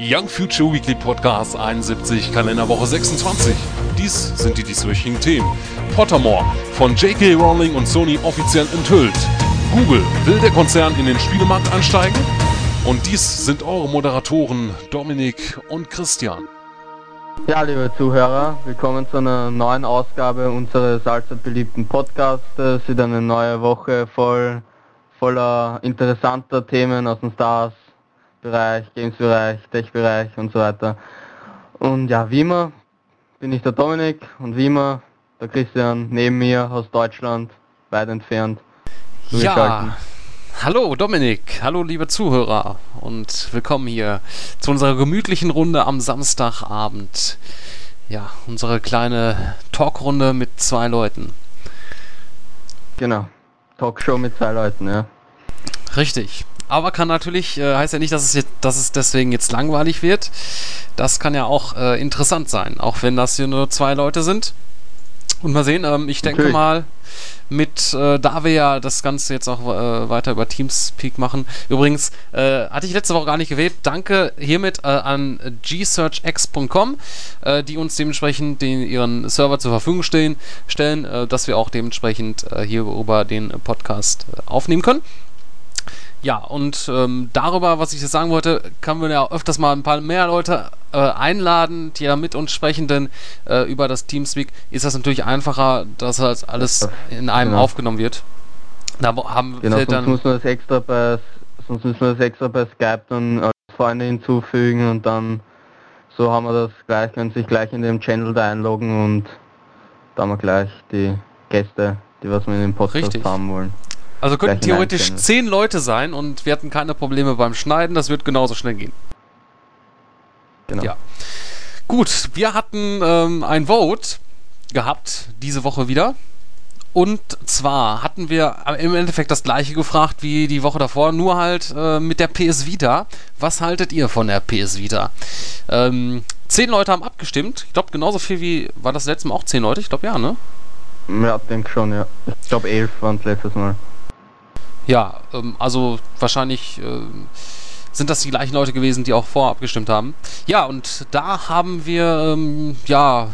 Young Future Weekly Podcast 71, Kalenderwoche 26. Dies sind die dieswöchigen Themen. Pottermore, von J.K. Rowling und Sony offiziell enthüllt. Google, will der Konzern in den Spielemarkt einsteigen? Und dies sind eure Moderatoren Dominik und Christian. Ja, liebe Zuhörer, willkommen zu einer neuen Ausgabe unseres allzeit beliebten Podcasts. Es ist eine neue Woche voll, voller interessanter Themen aus dem Stars, Bereich, Games-Bereich, Tech-Bereich und so weiter. Und ja, wie immer bin ich der Dominik und wie immer der Christian neben mir aus Deutschland, weit entfernt. Ja, hallo Dominik, hallo liebe Zuhörer und willkommen hier zu unserer gemütlichen Runde am Samstagabend. Ja, unsere kleine Talkrunde mit zwei Leuten. Genau, Talkshow mit zwei Leuten, ja. Richtig aber kann natürlich, äh, heißt ja nicht, dass es, jetzt, dass es deswegen jetzt langweilig wird. Das kann ja auch äh, interessant sein, auch wenn das hier nur zwei Leute sind. Und mal sehen, ähm, ich denke okay. mal, mit, äh, da wir ja das Ganze jetzt auch äh, weiter über Teamspeak machen. Übrigens, äh, hatte ich letzte Woche gar nicht gewählt. Danke hiermit äh, an gsearchx.com, äh, die uns dementsprechend den, ihren Server zur Verfügung stehen, stellen, äh, dass wir auch dementsprechend hier über den Podcast aufnehmen können. Ja, und ähm, darüber, was ich jetzt sagen wollte, können wir ja öfters mal ein paar mehr Leute äh, einladen, die ja mit uns sprechen, denn äh, über das Teamspeak ist das natürlich einfacher, dass halt alles in einem genau. aufgenommen wird. Da haben genau, sonst dann muss man das extra bei sonst müssen wir das extra bei Skype dann als Freunde hinzufügen und dann so haben wir das gleich, können sich gleich in dem Channel da einloggen und da haben wir gleich die Gäste, die was wir in dem Podcast Richtig. haben wollen. Also könnten theoretisch zehn Leute sein und wir hatten keine Probleme beim Schneiden, das wird genauso schnell gehen. Genau. Ja. Gut, wir hatten ähm, ein Vote gehabt diese Woche wieder. Und zwar hatten wir im Endeffekt das gleiche gefragt wie die Woche davor, nur halt äh, mit der PS Vita. Was haltet ihr von der PS Vita? Ähm, zehn Leute haben abgestimmt. Ich glaube, genauso viel wie. War das letzte Mal auch zehn Leute? Ich glaube, ja, ne? Ja, denke schon, ja. Ich glaube, elf waren es letztes Mal. Ja, ähm, also wahrscheinlich äh, sind das die gleichen Leute gewesen, die auch vorher abgestimmt haben. Ja, und da haben wir, ähm, ja,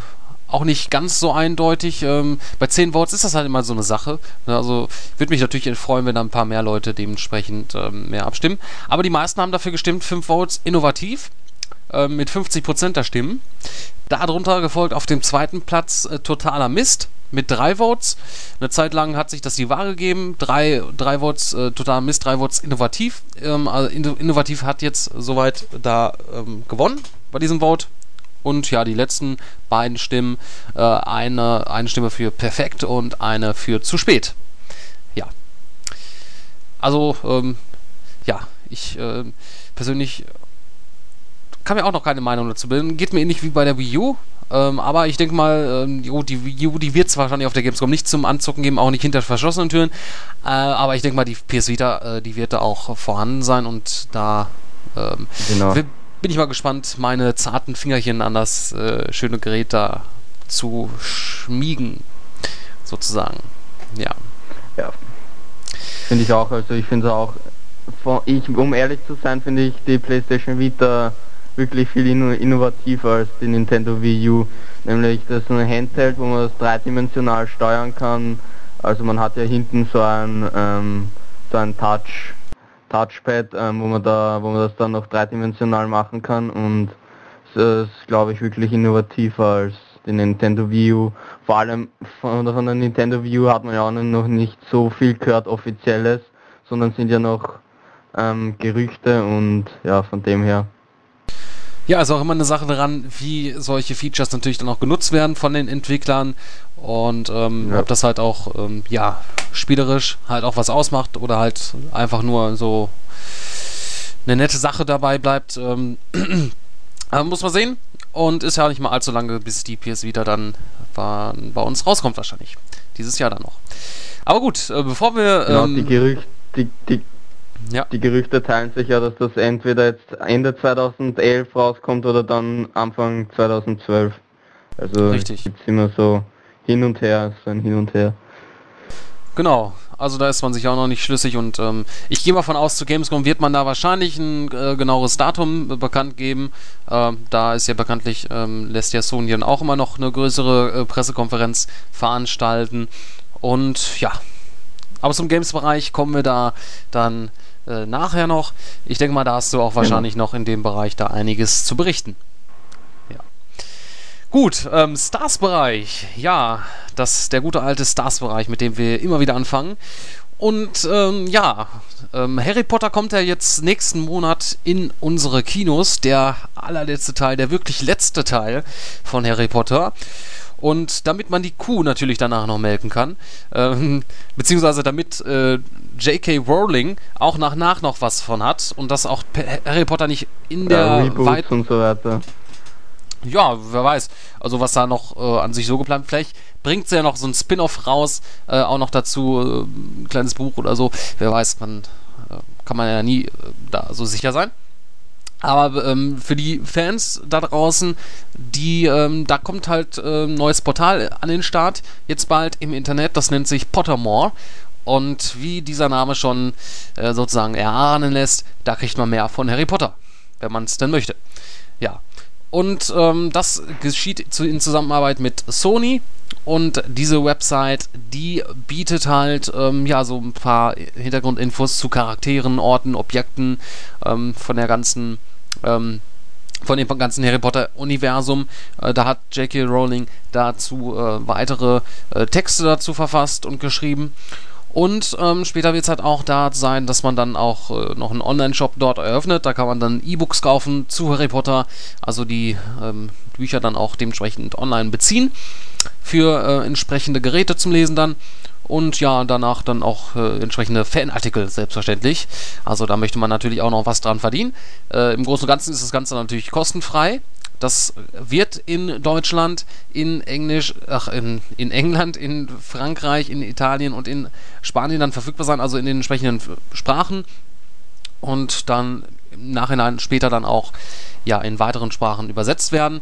auch nicht ganz so eindeutig. Ähm, bei 10 Votes ist das halt immer so eine Sache. Ne, also würde mich natürlich freuen, wenn da ein paar mehr Leute dementsprechend ähm, mehr abstimmen. Aber die meisten haben dafür gestimmt, 5 Votes innovativ äh, mit 50% der Stimmen. Darunter gefolgt auf dem zweiten Platz äh, totaler Mist mit drei Votes. Eine Zeit lang hat sich das die Wahl gegeben. Drei, drei Votes, äh, total Mist, drei Votes innovativ. Ähm, also innovativ hat jetzt soweit da ähm, gewonnen bei diesem Vote. Und ja, die letzten beiden Stimmen, äh, eine, eine Stimme für perfekt und eine für zu spät. Ja. Also, ähm, ja, ich äh, persönlich kann mir auch noch keine Meinung dazu bilden. Geht mir ähnlich wie bei der Wii U. Ähm, aber ich denke mal, ähm, jo, die Wii U, die wird es wahrscheinlich auf der Gamescom nicht zum Anzucken geben, auch nicht hinter verschlossenen Türen. Äh, aber ich denke mal, die PS Vita, äh, die wird da auch vorhanden sein und da ähm, genau. bin ich mal gespannt, meine zarten Fingerchen an das äh, schöne Gerät da zu schmiegen, sozusagen. Ja. Ja. Finde ich auch. Also ich finde auch, ich, um ehrlich zu sein, finde ich die PlayStation Vita wirklich viel innovativer als die Nintendo Wii U. Nämlich das ist ein Handheld, wo man das dreidimensional steuern kann. Also man hat ja hinten so ein ähm, so ein Touch Touchpad, ähm, wo man da wo man das dann noch dreidimensional machen kann und das ist glaube ich wirklich innovativer als die Nintendo Wii U. Vor allem von, von der Nintendo Wii U hat man ja auch noch nicht so viel gehört offizielles, sondern sind ja noch ähm, Gerüchte und ja von dem her ja, ist auch immer eine Sache daran, wie solche Features natürlich dann auch genutzt werden von den Entwicklern und ähm, ja. ob das halt auch, ähm, ja, spielerisch halt auch was ausmacht oder halt einfach nur so eine nette Sache dabei bleibt. Ähm, muss man sehen. Und ist ja nicht mal allzu lange, bis die PS Vita dann bei uns rauskommt wahrscheinlich. Dieses Jahr dann noch. Aber gut, äh, bevor wir... Genau, die, ähm, Gerüchte, die, die ja. Die Gerüchte teilen sich ja, dass das entweder jetzt Ende 2011 rauskommt oder dann Anfang 2012. Also Richtig. gibt's immer so hin und her, so ein Hin und Her. Genau, also da ist man sich auch noch nicht schlüssig und ähm, ich gehe mal von aus, zu Gamescom wird man da wahrscheinlich ein äh, genaueres Datum äh, bekannt geben. Ähm, da ist ja bekanntlich, ähm, lässt ja Sony dann auch immer noch eine größere äh, Pressekonferenz veranstalten. Und ja, aber zum Games-Bereich kommen wir da dann äh, nachher noch. Ich denke mal, da hast du auch wahrscheinlich noch in dem Bereich da einiges zu berichten. Gut, ähm, Stars-Bereich. Ja, das der gute alte Stars-Bereich, mit dem wir immer wieder anfangen. Und ähm, ja, ähm, Harry Potter kommt ja jetzt nächsten Monat in unsere Kinos. Der allerletzte Teil, der wirklich letzte Teil von Harry Potter. Und damit man die Kuh natürlich danach noch melken kann, ähm, beziehungsweise damit äh, J.K. Rowling auch nach nach noch was von hat und dass auch Harry Potter nicht in der ja, Weit und so weiter ja, wer weiß. Also was da noch äh, an sich so geplant. Vielleicht bringt sie ja noch so ein Spin-off raus, äh, auch noch dazu, äh, ein kleines Buch oder so. Wer weiß, man äh, kann man ja nie äh, da so sicher sein. Aber ähm, für die Fans da draußen, die, ähm, da kommt halt ein ähm, neues Portal an den Start, jetzt bald im Internet, das nennt sich Pottermore. Und wie dieser Name schon äh, sozusagen erahnen lässt, da kriegt man mehr von Harry Potter, wenn man es denn möchte. Ja, und ähm, das geschieht zu, in Zusammenarbeit mit Sony. Und diese Website, die bietet halt ähm, ja so ein paar Hintergrundinfos zu Charakteren, Orten, Objekten ähm, von der ganzen ähm, von dem ganzen Harry Potter Universum. Äh, da hat J.K. Rowling dazu äh, weitere äh, Texte dazu verfasst und geschrieben. Und ähm, später wird es halt auch da sein, dass man dann auch äh, noch einen Online-Shop dort eröffnet. Da kann man dann E-Books kaufen zu Harry Potter, also die ähm, Bücher dann auch dementsprechend online beziehen für äh, entsprechende Geräte zum Lesen dann. Und ja, danach dann auch äh, entsprechende Fanartikel, selbstverständlich. Also da möchte man natürlich auch noch was dran verdienen. Äh, Im Großen und Ganzen ist das Ganze natürlich kostenfrei. Das wird in Deutschland, in Englisch, ach, in, in England, in Frankreich, in Italien und in Spanien dann verfügbar sein, also in den entsprechenden Sprachen. Und dann im Nachhinein später dann auch ja, in weiteren Sprachen übersetzt werden.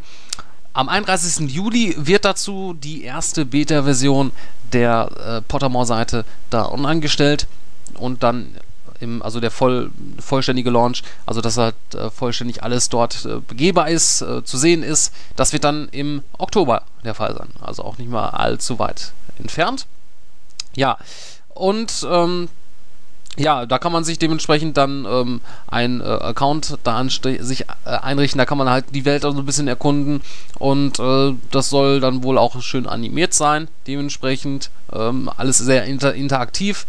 Am 31. Juli wird dazu die erste Beta-Version der äh, Pottermore-Seite da online gestellt und dann im, also der voll, vollständige Launch, also dass halt äh, vollständig alles dort äh, begehbar ist, äh, zu sehen ist, das wird dann im Oktober der Fall sein. Also auch nicht mal allzu weit entfernt. Ja, und ähm, ja, da kann man sich dementsprechend dann ähm, ein äh, Account da sich äh, einrichten, da kann man halt die Welt auch so ein bisschen erkunden und äh, das soll dann wohl auch schön animiert sein, dementsprechend ähm, alles sehr inter interaktiv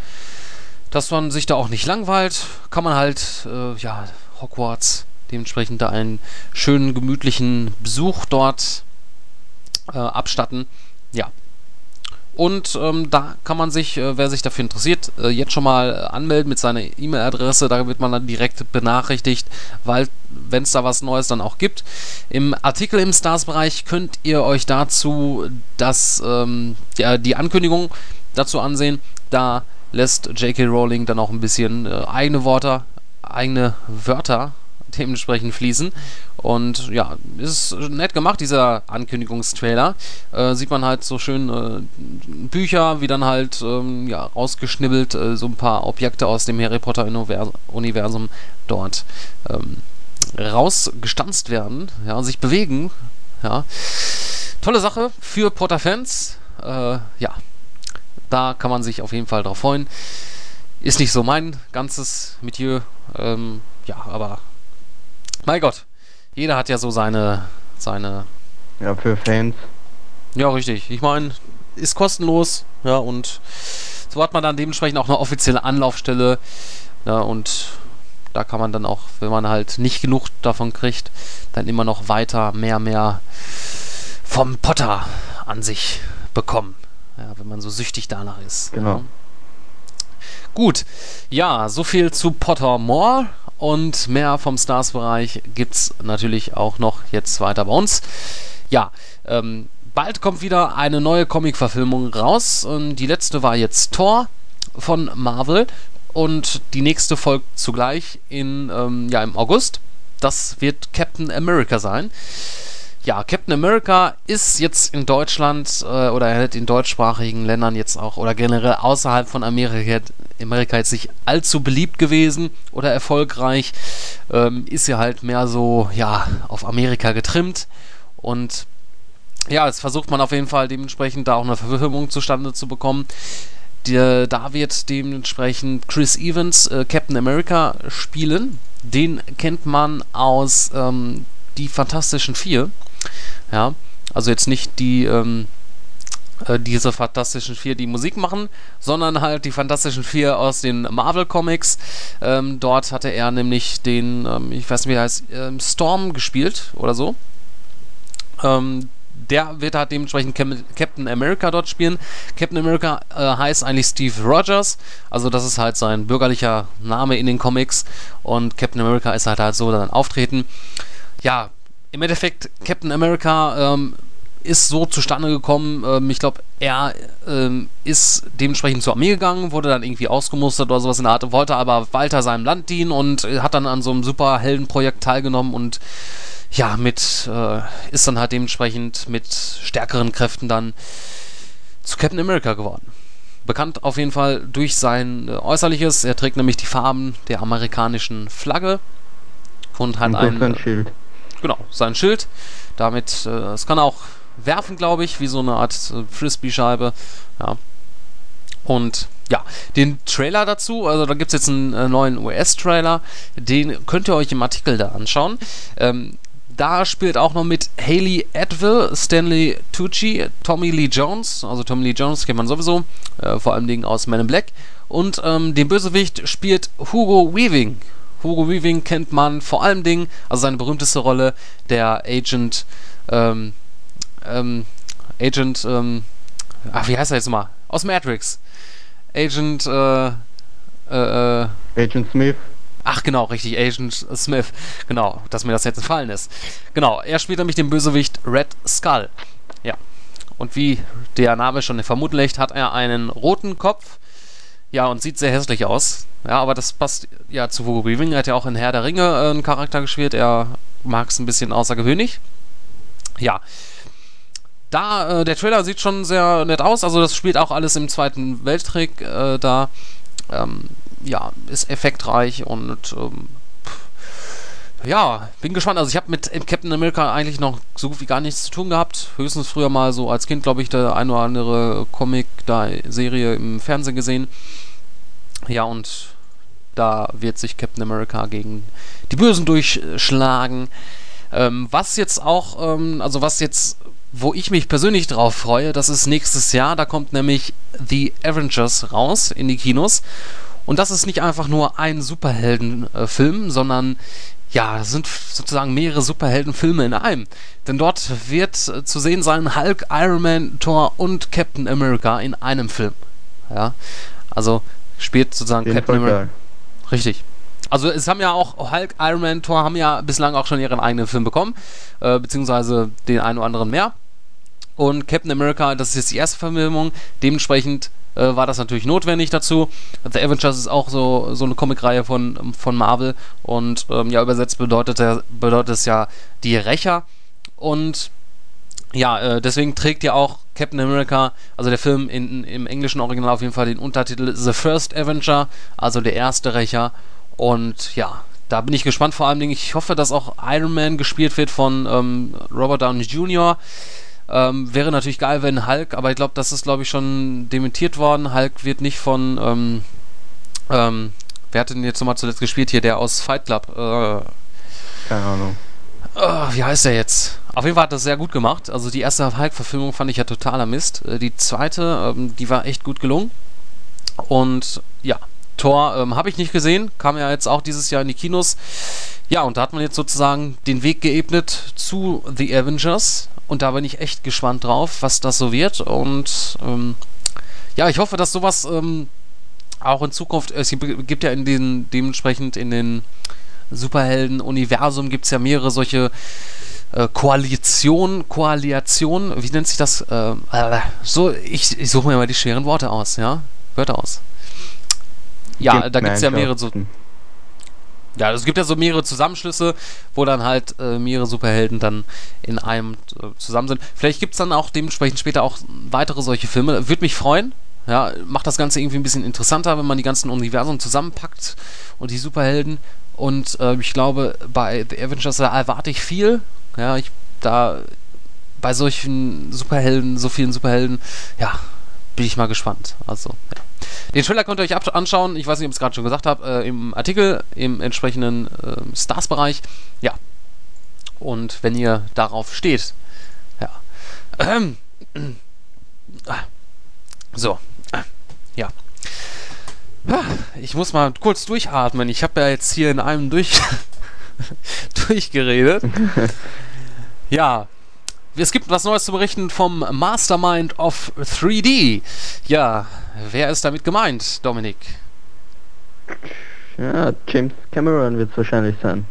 dass man sich da auch nicht langweilt, kann man halt, äh, ja, Hogwarts dementsprechend da einen schönen, gemütlichen Besuch dort äh, abstatten. Ja. Und ähm, da kann man sich, äh, wer sich dafür interessiert, äh, jetzt schon mal anmelden mit seiner E-Mail-Adresse. Da wird man dann direkt benachrichtigt, weil, wenn es da was Neues dann auch gibt. Im Artikel im Stars-Bereich könnt ihr euch dazu das, ähm, ja, die Ankündigung dazu ansehen. Da lässt J.K. Rowling dann auch ein bisschen äh, eigene Worte, eigene Wörter dementsprechend fließen. Und ja, ist nett gemacht, dieser Ankündigungstrailer. Äh, sieht man halt so schön äh, Bücher, wie dann halt ähm, ja, rausgeschnibbelt äh, so ein paar Objekte aus dem Harry Potter Universum dort ähm, rausgestanzt werden, ja, sich bewegen. Ja. Tolle Sache für Potter-Fans. Äh, ja, da kann man sich auf jeden Fall drauf freuen. Ist nicht so mein ganzes Milieu. Ähm, ja, aber mein Gott, jeder hat ja so seine, seine. Ja, für Fans. Ja, richtig. Ich meine, ist kostenlos, ja, und so hat man dann dementsprechend auch eine offizielle Anlaufstelle. Ja, und da kann man dann auch, wenn man halt nicht genug davon kriegt, dann immer noch weiter mehr, mehr vom Potter an sich bekommen. Ja, wenn man so süchtig danach ist. Genau. Ja. Gut, ja, so viel zu Pottermore und mehr vom Stars-Bereich gibt es natürlich auch noch jetzt weiter bei uns. Ja, ähm, bald kommt wieder eine neue Comic-Verfilmung raus. Und die letzte war jetzt Thor von Marvel und die nächste folgt zugleich in, ähm, ja, im August. Das wird Captain America sein. Ja, Captain America ist jetzt in Deutschland äh, oder halt in deutschsprachigen Ländern jetzt auch oder generell außerhalb von Amerika, Amerika jetzt nicht allzu beliebt gewesen oder erfolgreich. Ähm, ist ja halt mehr so, ja, auf Amerika getrimmt und ja, jetzt versucht man auf jeden Fall dementsprechend da auch eine Verfilmung zustande zu bekommen. Die, da wird dementsprechend Chris Evans äh, Captain America spielen. Den kennt man aus ähm, Die Fantastischen Vier. Ja, also jetzt nicht die, ähm, äh, diese Fantastischen Vier, die Musik machen, sondern halt die Fantastischen Vier aus den Marvel Comics. Ähm, dort hatte er nämlich den, ähm, ich weiß nicht wie er heißt, ähm, Storm gespielt oder so. Ähm, der wird halt dementsprechend Captain America dort spielen. Captain America äh, heißt eigentlich Steve Rogers, also das ist halt sein bürgerlicher Name in den Comics und Captain America ist halt halt so dann auftreten. Ja, im Endeffekt Captain America ähm, ist so zustande gekommen. Ähm, ich glaube, er ähm, ist dementsprechend zur Armee gegangen, wurde dann irgendwie ausgemustert oder sowas in der Art, wollte aber weiter seinem Land dienen und hat dann an so einem Superheldenprojekt teilgenommen und ja, mit, äh, ist dann halt dementsprechend mit stärkeren Kräften dann zu Captain America geworden. Bekannt auf jeden Fall durch sein äh, Äußerliches. Er trägt nämlich die Farben der amerikanischen Flagge und hat und ein. Sein Schild. Genau, sein Schild. Damit, äh, es kann auch werfen, glaube ich, wie so eine Art äh, Frisbee-Scheibe. Ja. Und ja, den Trailer dazu, also da gibt es jetzt einen äh, neuen US-Trailer, den könnt ihr euch im Artikel da anschauen. Ähm, da spielt auch noch mit Haley Atwell, Stanley Tucci, Tommy Lee Jones. Also Tommy Lee Jones kennt man sowieso, äh, vor allem Dingen aus Men in Black. Und ähm, den Bösewicht spielt Hugo Weaving. Hugo Weaving kennt man vor allem Dingen, also seine berühmteste Rolle, der Agent, ähm, ähm, Agent, ähm, ach, wie heißt er jetzt mal? Aus Matrix. Agent, äh, äh, äh Agent Smith. Ach genau, richtig, Agent Smith. Genau, dass mir das jetzt entfallen ist. Genau, er spielt nämlich den Bösewicht Red Skull. Ja. Und wie der Name schon vermuten lässt, hat er einen roten Kopf. Ja, und sieht sehr hässlich aus. Ja, aber das passt ja zu Hugo Weaving. Er hat ja auch in Herr der Ringe äh, einen Charakter gespielt. Er mag es ein bisschen außergewöhnlich. Ja. Da, äh, der Trailer sieht schon sehr nett aus. Also, das spielt auch alles im Zweiten Weltkrieg äh, da. Ähm, ja, ist effektreich und ähm, ja, bin gespannt. Also ich habe mit Captain America eigentlich noch so gut wie gar nichts zu tun gehabt. Höchstens früher mal so als Kind, glaube ich, der ein oder andere Comic, da Serie im Fernsehen gesehen. Ja, und da wird sich Captain America gegen die Bösen durchschlagen. Ähm, was jetzt auch, ähm, also was jetzt, wo ich mich persönlich drauf freue, das ist nächstes Jahr. Da kommt nämlich The Avengers raus in die Kinos. Und das ist nicht einfach nur ein Superheldenfilm, sondern ja, das sind sozusagen mehrere Superheldenfilme in einem. Denn dort wird zu sehen sein Hulk, Iron Man, Thor und Captain America in einem Film. Ja, also spielt sozusagen Den Captain America. Richtig. Also es haben ja auch Hulk, Iron Man, Thor haben ja bislang auch schon ihren eigenen Film bekommen, äh, beziehungsweise den einen oder anderen mehr. Und Captain America, das ist jetzt die erste Verfilmung, dementsprechend äh, war das natürlich notwendig dazu. The Avengers ist auch so, so eine Comicreihe von, von Marvel und ähm, ja, übersetzt bedeutet, bedeutet es ja die Rächer. Und ja, äh, deswegen trägt ja auch Captain America, also der Film in, im englischen Original auf jeden Fall den Untertitel The First Avenger, also der erste Rächer. Und ja, da bin ich gespannt vor allem. Ich hoffe, dass auch Iron Man gespielt wird von ähm, Robert Downey Jr. Ähm, wäre natürlich geil, wenn Hulk, aber ich glaube, das ist, glaube ich, schon dementiert worden. Hulk wird nicht von, ähm, ähm, wer hat denn jetzt nochmal zuletzt gespielt hier, der aus Fight Club? Äh, Keine Ahnung. Äh, wie heißt der jetzt? Auf jeden Fall hat das sehr gut gemacht. Also die erste Hulk-Verfilmung fand ich ja totaler Mist. Äh, die zweite, ähm, die war echt gut gelungen. Und ja, Thor ähm, habe ich nicht gesehen, kam ja jetzt auch dieses Jahr in die Kinos. Ja, und da hat man jetzt sozusagen den Weg geebnet zu The Avengers. Und da bin ich echt gespannt drauf, was das so wird. Und ähm, ja, ich hoffe, dass sowas ähm, auch in Zukunft, es gibt ja in den, dementsprechend in den Superhelden-Universum gibt es ja mehrere solche äh, Koalitionen, Koalitionen, wie nennt sich das? Äh, so, ich, ich suche mir mal die schweren Worte aus, ja? Wörter aus. Ja, da gibt es ja mehrere so. Ja, es gibt ja so mehrere Zusammenschlüsse, wo dann halt äh, mehrere Superhelden dann in einem äh, zusammen sind. Vielleicht gibt es dann auch dementsprechend später auch weitere solche Filme. Würde mich freuen. Ja, macht das Ganze irgendwie ein bisschen interessanter, wenn man die ganzen Universen zusammenpackt und die Superhelden. Und äh, ich glaube, bei The Avengers da erwarte ich viel. Ja, ich da bei solchen Superhelden, so vielen Superhelden, ja, bin ich mal gespannt. Also, ja. Den Trailer könnt ihr euch anschauen. Ich weiß nicht, ob ich es gerade schon gesagt habe. Äh, Im Artikel, im entsprechenden äh, Stars-Bereich. Ja. Und wenn ihr darauf steht. Ja. Ähm. So. Ja. Ich muss mal kurz durchatmen. Ich habe ja jetzt hier in einem durch durchgeredet. Ja, es gibt was Neues zu berichten vom Mastermind of 3D. Ja, wer ist damit gemeint, Dominik? Ja, James Cameron wird es wahrscheinlich sein.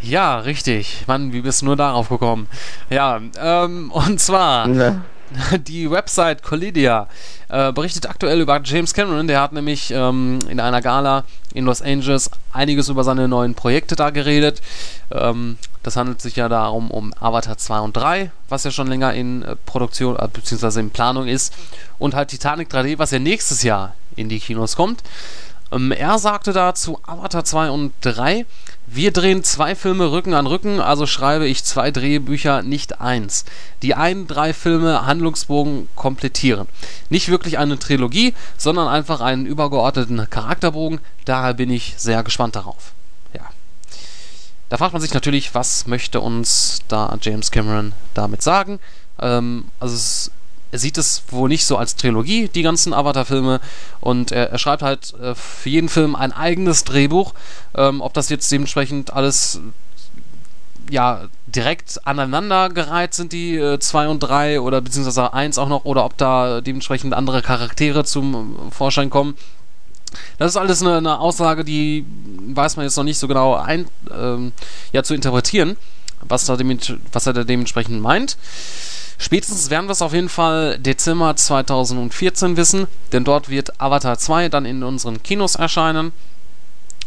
Ja, richtig. Mann, wie bist du nur darauf gekommen? Ja, ähm, und zwar ja. die Website Collidia äh, berichtet aktuell über James Cameron. Der hat nämlich ähm, in einer Gala in Los Angeles einiges über seine neuen Projekte da geredet. Ähm, das handelt sich ja darum um Avatar 2 und 3, was ja schon länger in äh, Produktion äh, bzw. in Planung ist. Und halt Titanic 3D, was ja nächstes Jahr in die Kinos kommt. Ähm, er sagte dazu Avatar 2 und 3, wir drehen zwei Filme Rücken an Rücken, also schreibe ich zwei Drehbücher, nicht eins. Die einen drei Filme Handlungsbogen komplettieren. Nicht wirklich eine Trilogie, sondern einfach einen übergeordneten Charakterbogen. Daher bin ich sehr gespannt darauf. Da fragt man sich natürlich, was möchte uns da James Cameron damit sagen? Ähm, also es, er sieht es wohl nicht so als Trilogie, die ganzen Avatar-Filme. Und er, er, schreibt halt äh, für jeden Film ein eigenes Drehbuch. Ähm, ob das jetzt dementsprechend alles ja, direkt aneinandergereiht sind, die 2 äh, und 3 oder beziehungsweise 1 auch noch, oder ob da dementsprechend andere Charaktere zum Vorschein kommen. Das ist alles eine, eine, Aussage, die weiß man jetzt noch nicht so genau ein, ähm, ja, zu interpretieren, was, da was er da dementsprechend meint. Spätestens werden wir es auf jeden Fall Dezember 2014 wissen, denn dort wird Avatar 2 dann in unseren Kinos erscheinen.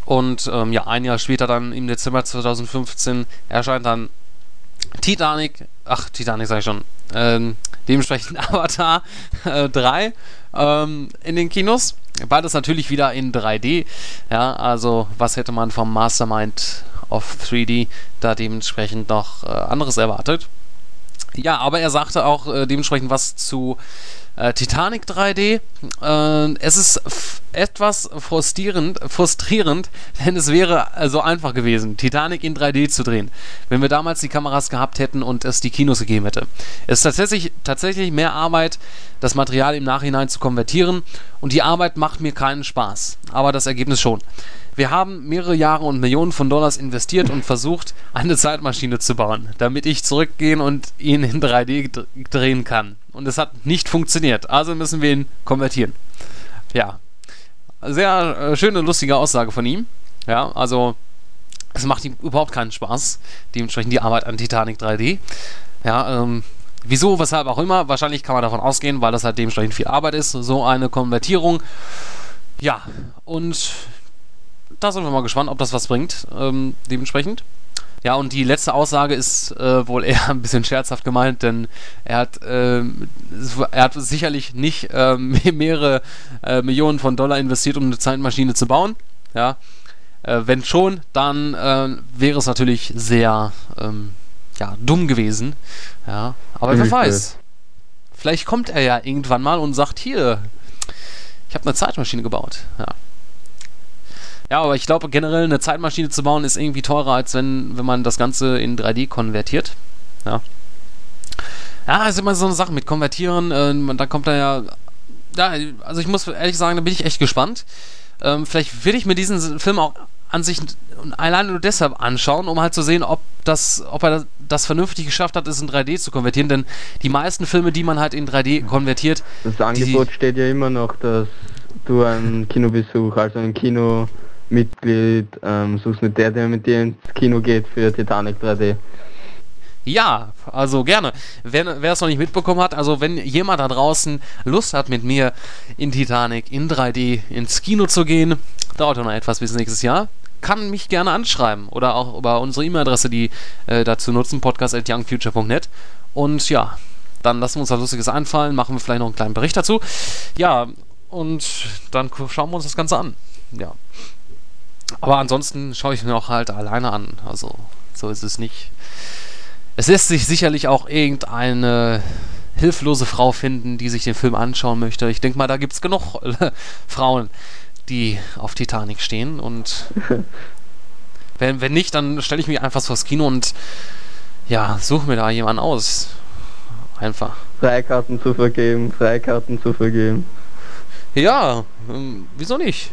Und ähm, ja, ein Jahr später dann im Dezember 2015 erscheint dann Titanic, ach, Titanic sag ich schon, ähm, dementsprechend Avatar äh, 3 ähm, in den Kinos. Beides natürlich wieder in 3D. Ja, also was hätte man vom Mastermind of 3D da dementsprechend noch äh, anderes erwartet? Ja, aber er sagte auch äh, dementsprechend was zu äh, Titanic 3D. Äh, es ist etwas frustrierend, frustrierend, denn es wäre äh, so einfach gewesen, Titanic in 3D zu drehen, wenn wir damals die Kameras gehabt hätten und es die Kinos gegeben hätte. Es ist tatsächlich, tatsächlich mehr Arbeit, das Material im Nachhinein zu konvertieren und die Arbeit macht mir keinen Spaß, aber das Ergebnis schon. Wir haben mehrere Jahre und Millionen von Dollars investiert und versucht, eine Zeitmaschine zu bauen, damit ich zurückgehen und ihn in 3D drehen kann. Und es hat nicht funktioniert, also müssen wir ihn konvertieren. Ja, sehr äh, schöne, lustige Aussage von ihm. Ja, also es macht ihm überhaupt keinen Spaß, dementsprechend die Arbeit an Titanic 3D. Ja, ähm, wieso, weshalb auch immer, wahrscheinlich kann man davon ausgehen, weil das halt dementsprechend viel Arbeit ist, so eine Konvertierung. Ja, und da sind wir mal gespannt, ob das was bringt, ähm, dementsprechend. Ja, und die letzte Aussage ist äh, wohl eher ein bisschen scherzhaft gemeint, denn er hat, äh, er hat sicherlich nicht äh, mehrere Millionen von Dollar investiert, um eine Zeitmaschine zu bauen. Ja, äh, wenn schon, dann äh, wäre es natürlich sehr ähm, ja, dumm gewesen. Ja, aber wer weiß. Vielleicht kommt er ja irgendwann mal und sagt: Hier, ich habe eine Zeitmaschine gebaut. Ja. Ja, aber ich glaube, generell eine Zeitmaschine zu bauen ist irgendwie teurer, als wenn, wenn man das Ganze in 3D konvertiert. Ja. Ja, ist immer so eine Sache mit Konvertieren. Äh, da kommt da ja. Ja, also ich muss ehrlich sagen, da bin ich echt gespannt. Ähm, vielleicht will ich mir diesen Film auch an sich allein nur deshalb anschauen, um halt zu sehen, ob das, ob er das vernünftig geschafft hat, es in 3D zu konvertieren. Denn die meisten Filme, die man halt in 3D konvertiert. Das Angebot steht ja immer noch, dass du einen Kinobesuch, also ein Kino Mitglied ähm, suchst mit der, der mit dir ins Kino geht für Titanic 3D. Ja, also gerne. Wer, es noch nicht mitbekommen hat, also wenn jemand da draußen Lust hat, mit mir in Titanic in 3D ins Kino zu gehen, dauert noch etwas bis nächstes Jahr, kann mich gerne anschreiben oder auch über unsere E-Mail-Adresse, die äh, dazu nutzen, podcast.youngfuture.net. Und ja, dann lassen wir uns was Lustiges einfallen, machen wir vielleicht noch einen kleinen Bericht dazu. Ja, und dann schauen wir uns das Ganze an. Ja. Aber ansonsten schaue ich mir auch halt alleine an. Also, so ist es nicht. Es lässt sich sicherlich auch irgendeine hilflose Frau finden, die sich den Film anschauen möchte. Ich denke mal, da gibt es genug äh, Frauen, die auf Titanic stehen. Und wenn, wenn nicht, dann stelle ich mich einfach vors Kino und ja, suche mir da jemanden aus. Einfach. Freikarten zu vergeben, Freikarten zu vergeben. Ja, ähm, wieso nicht?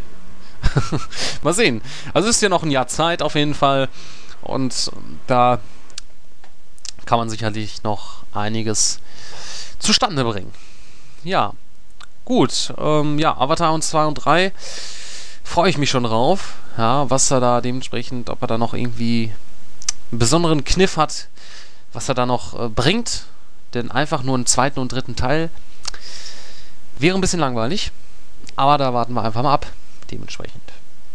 Mal sehen. Also ist ja noch ein Jahr Zeit auf jeden Fall. Und da kann man sicherlich noch einiges zustande bringen. Ja, gut. Ähm, ja, Avatar und 2 und 3 freue ich mich schon drauf. Ja, was er da dementsprechend, ob er da noch irgendwie einen besonderen Kniff hat, was er da noch äh, bringt. Denn einfach nur einen zweiten und dritten Teil wäre ein bisschen langweilig. Aber da warten wir einfach mal ab. Dementsprechend.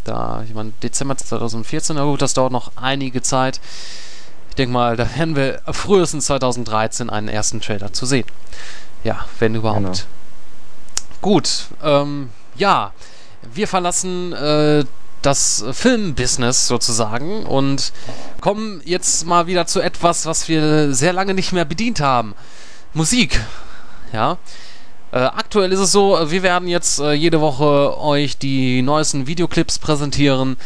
Da, ich meine, Dezember 2014, na gut, das dauert noch einige Zeit. Ich denke mal, da werden wir frühestens 2013 einen ersten Trailer zu sehen. Ja, wenn überhaupt. Genau. Gut, ähm, ja, wir verlassen äh, das Filmbusiness sozusagen und kommen jetzt mal wieder zu etwas, was wir sehr lange nicht mehr bedient haben. Musik. Ja. Äh, aktuell ist es so, wir werden jetzt äh, jede Woche euch die neuesten Videoclips präsentieren,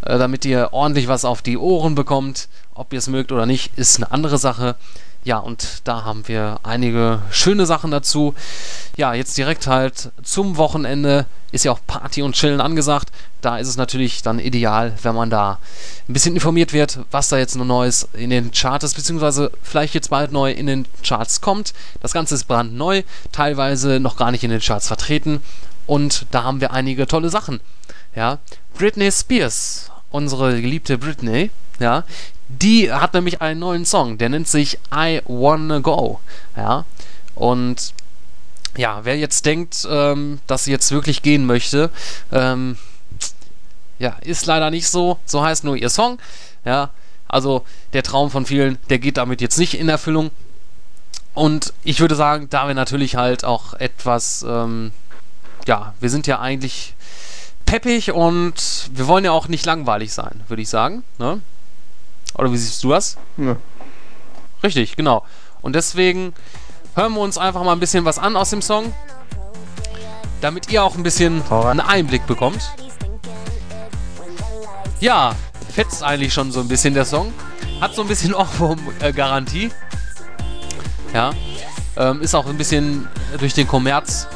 äh, damit ihr ordentlich was auf die Ohren bekommt. Ob ihr es mögt oder nicht, ist eine andere Sache. Ja, und da haben wir einige schöne Sachen dazu. Ja, jetzt direkt halt zum Wochenende ist ja auch Party und Chillen angesagt. Da ist es natürlich dann ideal, wenn man da ein bisschen informiert wird, was da jetzt noch Neues in den Charts ist, beziehungsweise vielleicht jetzt bald neu in den Charts kommt. Das Ganze ist brandneu, teilweise noch gar nicht in den Charts vertreten. Und da haben wir einige tolle Sachen. Ja, Britney Spears, unsere geliebte Britney, ja, die hat nämlich einen neuen Song, der nennt sich I Wanna Go. Ja. Und ja, wer jetzt denkt, ähm, dass sie jetzt wirklich gehen möchte, ähm, ja, ist leider nicht so. So heißt nur ihr Song. Ja, also der Traum von vielen, der geht damit jetzt nicht in Erfüllung. Und ich würde sagen, da wir natürlich halt auch etwas, ähm, ja, wir sind ja eigentlich peppig und wir wollen ja auch nicht langweilig sein, würde ich sagen. Ne? Oder wie siehst du das? Ja. Richtig, genau. Und deswegen hören wir uns einfach mal ein bisschen was an aus dem Song, damit ihr auch ein bisschen einen Einblick bekommt. Ja, fetzt eigentlich schon so ein bisschen der Song. Hat so ein bisschen Ohrwurm-Garantie. Ja. Ähm, ist auch ein bisschen durch den Kommerz.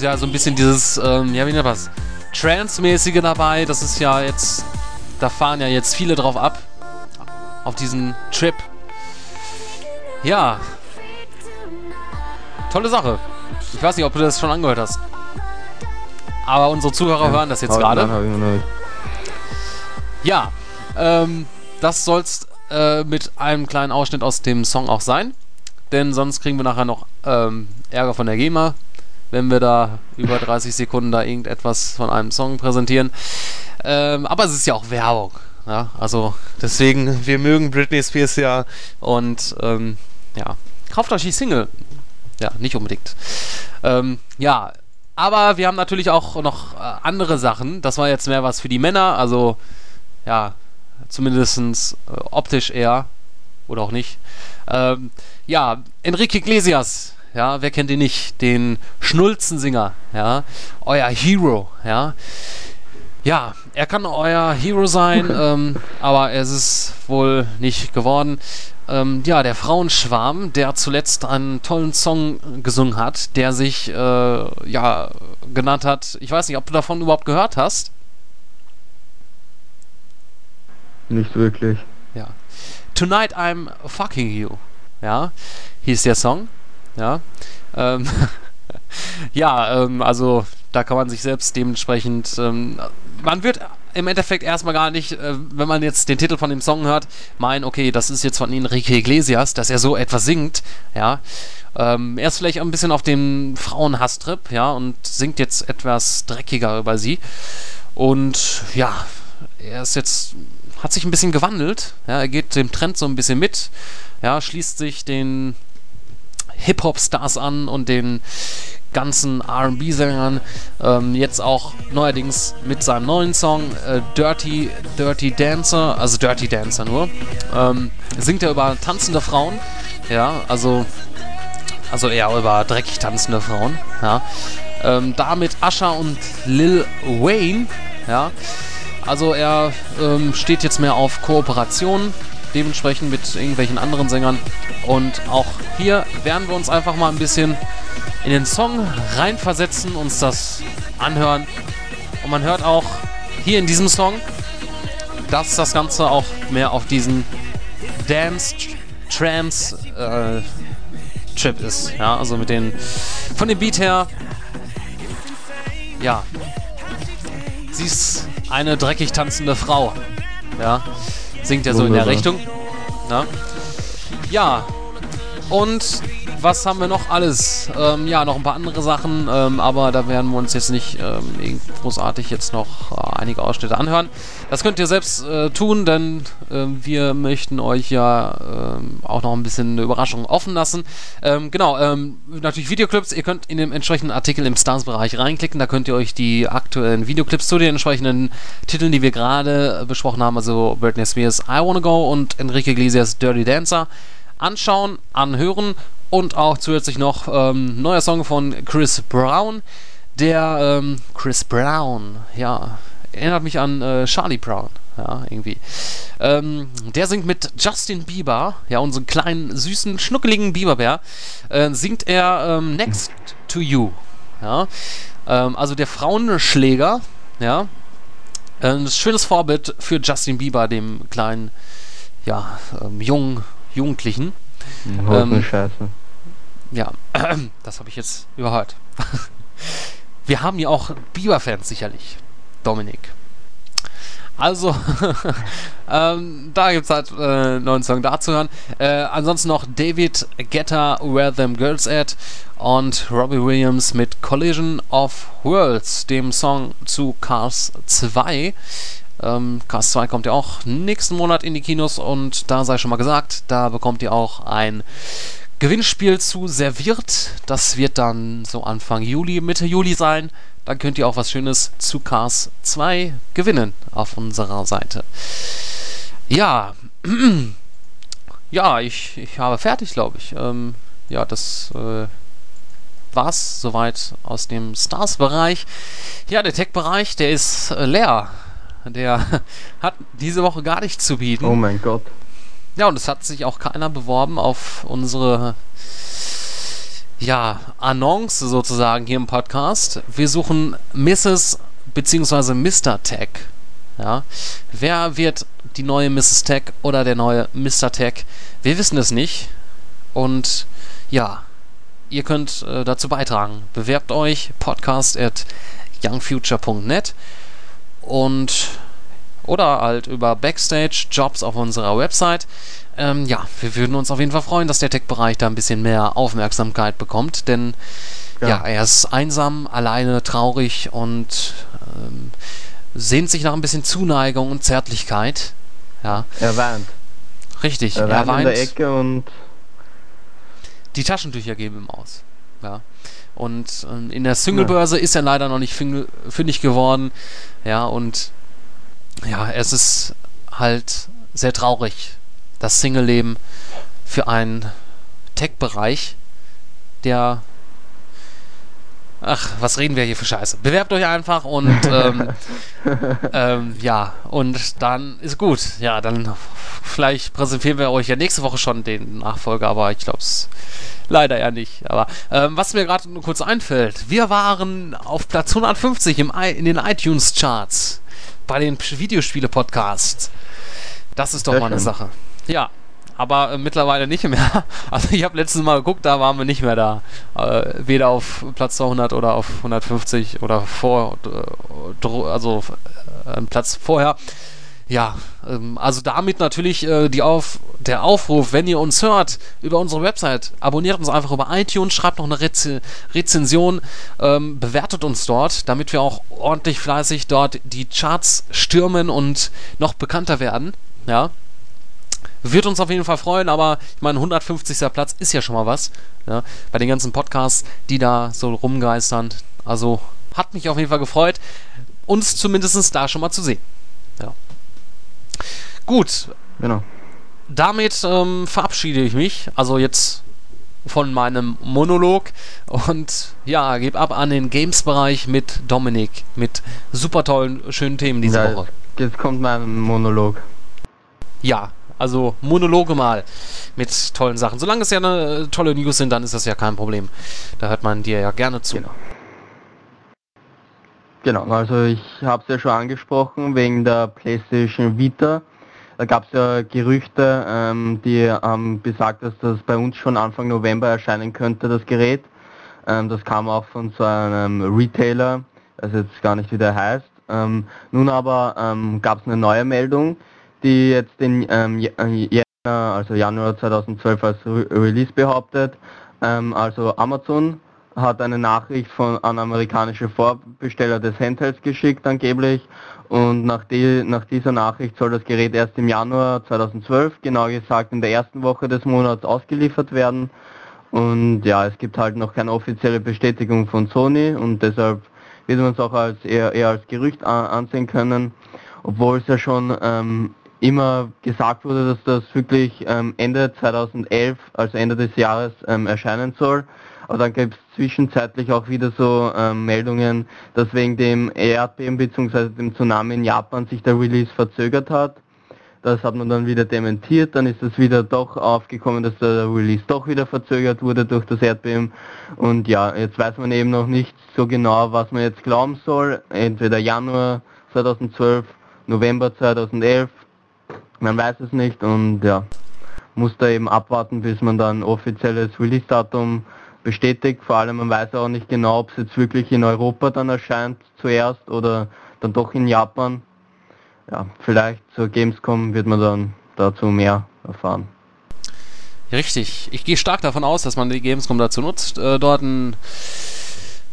Ja so ein bisschen dieses, ähm, ja, wie nennt was? Trance-mäßige dabei. Das ist ja jetzt, da fahren ja jetzt viele drauf ab auf diesen Trip. Ja. Tolle Sache. Ich weiß nicht, ob du das schon angehört hast. Aber unsere Zuhörer ja, hören das jetzt gerade. Ja, ähm, das soll's äh, mit einem kleinen Ausschnitt aus dem Song auch sein. Denn sonst kriegen wir nachher noch ähm, Ärger von der GEMA, wenn wir da über 30 Sekunden da irgendetwas von einem Song präsentieren. Ähm, aber es ist ja auch Werbung. Ja, also deswegen, wir mögen Britney Spears ja und ähm, ja, kauft euch die Single. Ja, nicht unbedingt. Ähm, ja, aber wir haben natürlich auch noch äh, andere Sachen. Das war jetzt mehr was für die Männer, also ja, zumindest äh, optisch eher oder auch nicht. Ähm, ja, Enrique Iglesias, ja, wer kennt ihn nicht? Den Schnulzensinger, ja, euer Hero, ja. Ja, er kann euer Hero sein, ähm, aber es ist wohl nicht geworden. Ähm, ja, der Frauenschwarm, der zuletzt einen tollen Song gesungen hat, der sich äh, ja genannt hat. Ich weiß nicht, ob du davon überhaupt gehört hast. Nicht wirklich. Ja. Tonight I'm fucking you. Ja, hieß der Song. Ja. Ähm, ja, ähm, also da kann man sich selbst dementsprechend ähm, man wird im Endeffekt erstmal gar nicht, äh, wenn man jetzt den Titel von dem Song hört, meinen, okay, das ist jetzt von Enrique Iglesias, dass er so etwas singt, ja. Ähm, er ist vielleicht ein bisschen auf dem Frauenhasstrip, ja, und singt jetzt etwas dreckiger über sie. Und ja, er ist jetzt, hat sich ein bisschen gewandelt. Ja, er geht dem Trend so ein bisschen mit. Ja, schließt sich den Hip-Hop-Stars an und den ganzen RB-Sängern. Ähm, jetzt auch neuerdings mit seinem neuen Song äh, Dirty, Dirty Dancer, also Dirty Dancer nur, ähm, singt er über tanzende Frauen. Ja, also, also eher über dreckig tanzende Frauen. Ja. Ähm, da mit Usher und Lil Wayne. Ja. Also er ähm, steht jetzt mehr auf Kooperation, dementsprechend mit irgendwelchen anderen Sängern. Und auch hier werden wir uns einfach mal ein bisschen in den Song reinversetzen, uns das anhören. Und man hört auch hier in diesem Song, dass das Ganze auch mehr auf diesen Dance Trance äh, Trip ist. Ja, also mit den von dem Beat her. Ja. Sie ist eine dreckig tanzende Frau. Ja. Singt ja so in der Richtung. Ja. ja. Und was haben wir noch alles? Ähm, ja, noch ein paar andere Sachen, ähm, aber da werden wir uns jetzt nicht ähm, großartig jetzt noch äh, einige Ausschnitte anhören. Das könnt ihr selbst äh, tun, denn äh, wir möchten euch ja ähm, auch noch ein bisschen eine Überraschung offen lassen. Ähm, genau, ähm, natürlich Videoclips. Ihr könnt in dem entsprechenden Artikel im Stars-Bereich reinklicken. Da könnt ihr euch die aktuellen Videoclips zu den entsprechenden Titeln, die wir gerade besprochen haben, also Britney Spears I Wanna Go und Enrique Iglesias Dirty Dancer, anschauen, anhören und auch zusätzlich noch ähm, neuer Song von Chris Brown. Der ähm, Chris Brown, ja, erinnert mich an äh, Charlie Brown, ja, irgendwie. Ähm, der singt mit Justin Bieber, ja, unseren kleinen, süßen, schnuckeligen Bieberbär, äh, singt er ähm, Next to You, ja. Ähm, also der Frauenschläger, ja. Ein schönes Vorbild für Justin Bieber, dem kleinen, ja, ähm, jungen Jugendlichen. Ähm, Scheiße. Ja, das habe ich jetzt überhört. Wir haben ja auch Bieber-Fans sicherlich, Dominik. Also, ähm, da gibt es halt äh, einen neuen Song da zu hören. Äh, ansonsten noch David Guetta, Where Them Girls At und Robbie Williams mit Collision of Worlds, dem Song zu Cars 2. Ähm, Cars 2 kommt ja auch nächsten Monat in die Kinos und da sei schon mal gesagt, da bekommt ihr auch ein Gewinnspiel zu serviert. Das wird dann so Anfang Juli, Mitte Juli sein. Dann könnt ihr auch was Schönes zu Cars 2 gewinnen auf unserer Seite. Ja, ja, ich, ich habe fertig, glaube ich. Ähm, ja, das äh, war's soweit aus dem Stars-Bereich. Ja, der Tech-Bereich, der ist äh, leer. Der hat diese Woche gar nichts zu bieten. Oh mein Gott. Ja, und es hat sich auch keiner beworben auf unsere ja, Annonce sozusagen hier im Podcast. Wir suchen Mrs. bzw. Mr. Tech. Ja. Wer wird die neue Mrs. Tech oder der neue Mr. Tech? Wir wissen es nicht. Und ja, ihr könnt äh, dazu beitragen. Bewerbt euch podcast at youngfuture.net und oder halt über Backstage-Jobs auf unserer Website. Ähm, ja, wir würden uns auf jeden Fall freuen, dass der Tech-Bereich da ein bisschen mehr Aufmerksamkeit bekommt, denn ja, ja er ist einsam, alleine, traurig und ähm, sehnt sich nach ein bisschen Zuneigung und Zärtlichkeit. Ja. Er weint. Richtig, er, er weint in der Ecke und die Taschentücher geben ihm aus. Ja. Und ähm, in der Singlebörse ja. ist er leider noch nicht fündig geworden. Ja, und ja, es ist halt sehr traurig, das Single-Leben für einen Tech-Bereich, der. Ach, was reden wir hier für Scheiße? Bewerbt euch einfach und ähm, ähm, ja, und dann ist gut. Ja, dann vielleicht präsentieren wir euch ja nächste Woche schon den Nachfolger, aber ich glaube es leider ja nicht. Aber ähm, was mir gerade nur kurz einfällt, wir waren auf Platz 150 im I in den iTunes-Charts bei den Videospiele-Podcasts. Das ist doch Sehr mal eine schön. Sache. Ja, aber äh, mittlerweile nicht mehr. Also ich habe letztes Mal geguckt, da waren wir nicht mehr da. Äh, weder auf Platz 200 oder auf 150 oder vor, äh, also äh, Platz vorher. Ja, ähm, also damit natürlich äh, die Auf, der Aufruf, wenn ihr uns hört über unsere Website, abonniert uns einfach über iTunes, schreibt noch eine Reze Rezension, ähm, bewertet uns dort, damit wir auch ordentlich fleißig dort die Charts stürmen und noch bekannter werden. Ja. Wird uns auf jeden Fall freuen, aber ich meine, 150. Platz ist ja schon mal was. Ja, bei den ganzen Podcasts, die da so rumgeistern. Also hat mich auf jeden Fall gefreut, uns zumindest da schon mal zu sehen. Ja. Gut. Genau. Damit ähm, verabschiede ich mich. Also jetzt von meinem Monolog und ja, gebe ab an den Games-Bereich mit Dominik mit super tollen, schönen Themen diese ja, Woche. Jetzt kommt mein Monolog. Ja, also Monologe mal mit tollen Sachen. Solange es ja eine tolle News sind, dann ist das ja kein Problem. Da hört man dir ja gerne zu. Genau. Genau, also ich habe es ja schon angesprochen wegen der PlayStation Vita. Da gab es ja Gerüchte, ähm, die haben ähm, besagt, dass das bei uns schon Anfang November erscheinen könnte, das Gerät. Ähm, das kam auch von so einem Retailer, also jetzt gar nicht wie der heißt. Ähm, nun aber ähm, gab es eine neue Meldung, die jetzt den ähm, Januar, also Januar 2012 als Re Release behauptet. also Amazon hat eine Nachricht von an amerikanische Vorbesteller des Handhelds geschickt angeblich. Und nach, die, nach dieser Nachricht soll das Gerät erst im Januar 2012, genau gesagt in der ersten Woche des Monats ausgeliefert werden. Und ja, es gibt halt noch keine offizielle Bestätigung von Sony und deshalb wird man es auch als eher, eher als Gerücht ansehen können, obwohl es ja schon ähm, immer gesagt wurde, dass das wirklich ähm, Ende 2011, also Ende des Jahres ähm, erscheinen soll. Aber dann gibt es zwischenzeitlich auch wieder so ähm, Meldungen, dass wegen dem Erdbeben bzw. dem Tsunami in Japan sich der Release verzögert hat. Das hat man dann wieder dementiert, dann ist es wieder doch aufgekommen, dass der Release doch wieder verzögert wurde durch das Erdbeben. Und ja, jetzt weiß man eben noch nicht so genau, was man jetzt glauben soll. Entweder Januar 2012, November 2011, man weiß es nicht und ja, muss da eben abwarten, bis man dann offizielles Release-Datum bestätigt. Vor allem man weiß auch nicht genau, ob es jetzt wirklich in Europa dann erscheint zuerst oder dann doch in Japan. Ja, vielleicht zur Gamescom wird man dann dazu mehr erfahren. Richtig. Ich gehe stark davon aus, dass man die Gamescom dazu nutzt, äh, dort ein,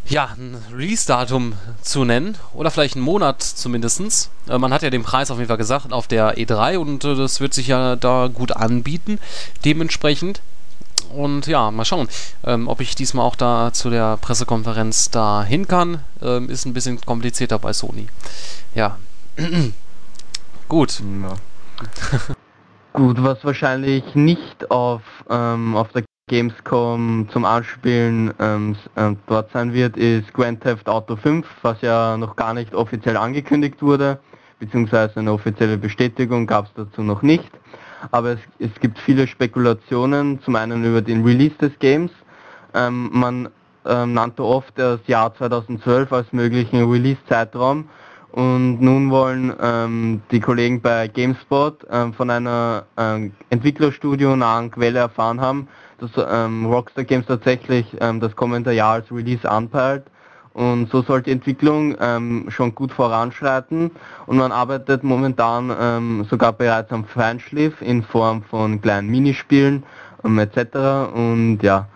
ja, ein Release-Datum zu nennen. Oder vielleicht einen Monat zumindest. Äh, man hat ja den Preis auf jeden Fall gesagt auf der E3 und äh, das wird sich ja da gut anbieten. Dementsprechend und ja, mal schauen, ähm, ob ich diesmal auch da zu der Pressekonferenz da hin kann. Ähm, ist ein bisschen komplizierter bei Sony. Ja. Gut. Ja. Gut, was wahrscheinlich nicht auf, ähm, auf der Gamescom zum Anspielen ähm, äh, dort sein wird, ist Grand Theft Auto 5, was ja noch gar nicht offiziell angekündigt wurde, beziehungsweise eine offizielle Bestätigung gab es dazu noch nicht aber es, es gibt viele Spekulationen, zum einen über den Release des Games. Ähm, man ähm, nannte oft das Jahr 2012 als möglichen Release-Zeitraum und nun wollen ähm, die Kollegen bei GameSpot ähm, von einer ähm, Entwicklerstudio nahen Quelle erfahren haben, dass ähm, Rockstar Games tatsächlich das kommende Jahr als Release anpeilt und so soll die Entwicklung ähm, schon gut voranschreiten und man arbeitet momentan ähm, sogar bereits am Feinschliff in Form von kleinen Minispielen ähm, etc. Und ja,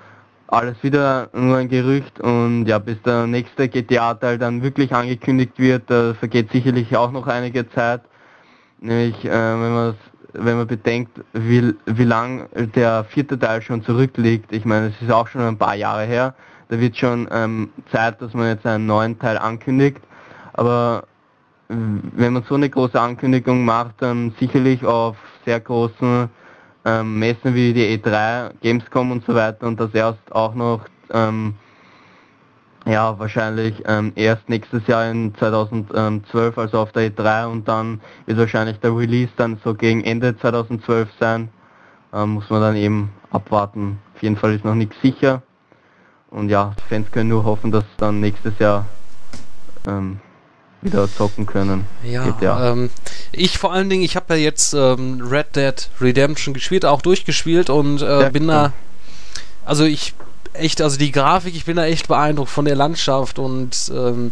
alles wieder nur ein Gerücht und ja, bis der nächste GTA-Teil dann wirklich angekündigt wird, da vergeht sicherlich auch noch einige Zeit. Nämlich, äh, wenn man wenn man bedenkt, wie, wie lang der vierte Teil schon zurückliegt, ich meine, es ist auch schon ein paar Jahre her, da wird schon ähm, Zeit, dass man jetzt einen neuen Teil ankündigt. Aber wenn man so eine große Ankündigung macht, dann sicherlich auf sehr großen ähm, Messen wie die E3, Gamescom und so weiter und das erst auch noch ähm, ja wahrscheinlich ähm, erst nächstes Jahr in 2012, also auf der E3 und dann wird wahrscheinlich der Release dann so gegen Ende 2012 sein. Ähm, muss man dann eben abwarten. Auf jeden Fall ist noch nichts sicher. Und ja, Fans können nur hoffen, dass dann nächstes Jahr ähm, wieder zocken können. Ja, GTA. Ähm, ich vor allen Dingen, ich habe ja jetzt ähm, Red Dead Redemption gespielt, auch durchgespielt und äh, bin da, also ich echt, also die Grafik, ich bin da echt beeindruckt von der Landschaft und ähm,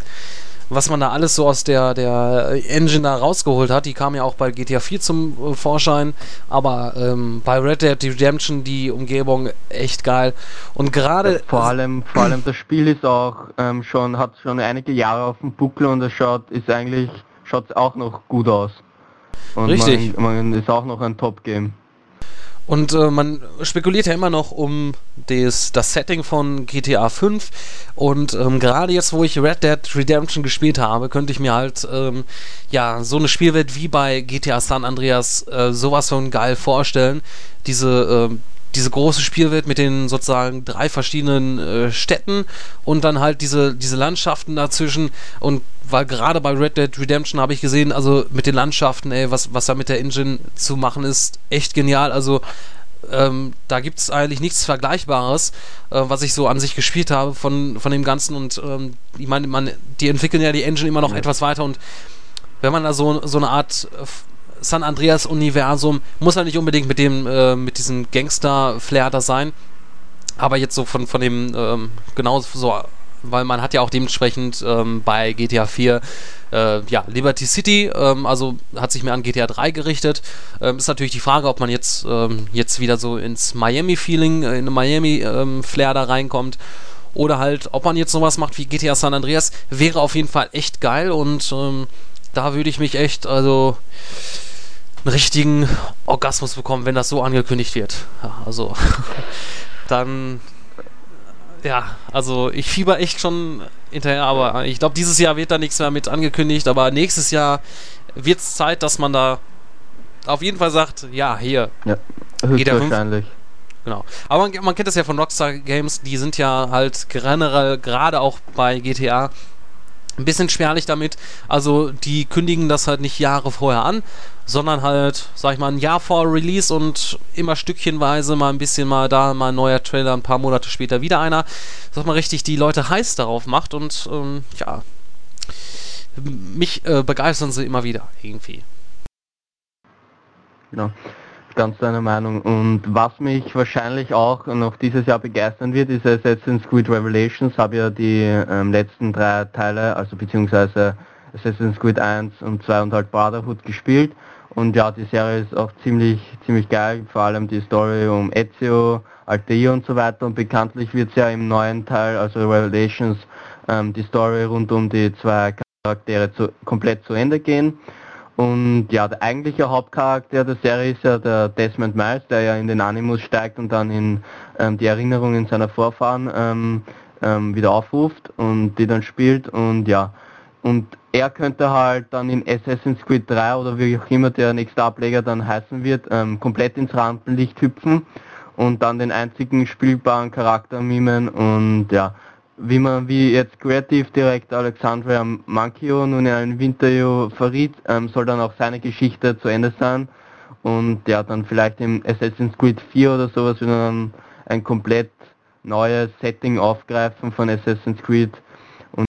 was man da alles so aus der, der Engine da rausgeholt hat. Die kam ja auch bei GTA 4 zum äh, Vorschein, aber ähm, bei Red Dead Redemption die Umgebung echt geil. Und gerade. Vor allem, vor allem das Spiel ist auch ähm, schon, hat schon einige Jahre auf dem Buckel und es schaut, ist eigentlich, schaut auch noch gut aus. Und Richtig. Man, man ist auch noch ein Top-Game. Und äh, man spekuliert ja immer noch um des, das Setting von GTA 5. Und ähm, gerade jetzt, wo ich Red Dead Redemption gespielt habe, könnte ich mir halt ähm, ja so eine Spielwelt wie bei GTA San Andreas äh, sowas von geil vorstellen. Diese äh, diese große Spielwelt mit den sozusagen drei verschiedenen äh, Städten und dann halt diese, diese Landschaften dazwischen und weil gerade bei Red Dead Redemption habe ich gesehen, also mit den Landschaften, ey, was, was da mit der Engine zu machen ist, echt genial. Also ähm, da gibt es eigentlich nichts Vergleichbares, äh, was ich so an sich gespielt habe von, von dem Ganzen und ähm, ich meine, man, die entwickeln ja die Engine immer noch ja. etwas weiter und wenn man da so, so eine Art San Andreas Universum muss ja nicht unbedingt mit dem äh, mit diesem Gangster Flair da sein, aber jetzt so von von dem ähm, genau so weil man hat ja auch dementsprechend ähm, bei GTA 4 äh, ja, Liberty City, ähm, also hat sich mehr an GTA 3 gerichtet. Ähm, ist natürlich die Frage, ob man jetzt, ähm, jetzt wieder so ins Miami-Feeling, äh, in Miami-Flair ähm, da reinkommt. Oder halt, ob man jetzt sowas macht wie GTA San Andreas, wäre auf jeden Fall echt geil und ähm, da würde ich mich echt, also einen richtigen Orgasmus bekommen, wenn das so angekündigt wird. Ja, also dann ja, also ich fieber echt schon hinterher, aber ich glaube, dieses Jahr wird da nichts mehr mit angekündigt, aber nächstes Jahr wird es Zeit, dass man da auf jeden Fall sagt, ja, hier. Ja, höchstwahrscheinlich. Genau. Aber man, man, kennt das ja von Rockstar Games, die sind ja halt generell, gerade auch bei GTA, ein bisschen spärlich damit. Also die kündigen das halt nicht Jahre vorher an, sondern halt, sag ich mal, ein Jahr vor Release und immer stückchenweise mal ein bisschen mal da, mal ein neuer Trailer, ein paar Monate später wieder einer, dass man richtig die Leute heiß darauf macht und ähm, ja, mich äh, begeistern sie immer wieder irgendwie. Genau ganz deiner Meinung. Und was mich wahrscheinlich auch noch dieses Jahr begeistern wird, ist Assassin's Creed Revelations. Habe ja die ähm, letzten drei Teile, also beziehungsweise Assassin's Creed 1 und 2 und halt Brotherhood gespielt. Und ja, die Serie ist auch ziemlich, ziemlich geil, vor allem die Story um Ezio, Altair und so weiter. Und bekanntlich wird es ja im neuen Teil, also Revelations, ähm, die Story rund um die zwei Charaktere zu, komplett zu Ende gehen. Und ja, der eigentliche Hauptcharakter der Serie ist ja der Desmond Miles, der ja in den Animus steigt und dann in ähm, die Erinnerungen seiner Vorfahren ähm, ähm, wieder aufruft und die dann spielt und ja. Und er könnte halt dann in Assassin's Creed 3 oder wie auch immer der nächste Ableger dann heißen wird, ähm, komplett ins Rampenlicht hüpfen und dann den einzigen spielbaren Charakter mimen und ja, wie man wie jetzt Creative Director Alexandria Manchio nun in einem Interview verriet, ähm, soll dann auch seine Geschichte zu Ende sein und ja dann vielleicht im Assassin's Creed 4 oder sowas wieder dann ein komplett neues Setting aufgreifen von Assassin's Creed und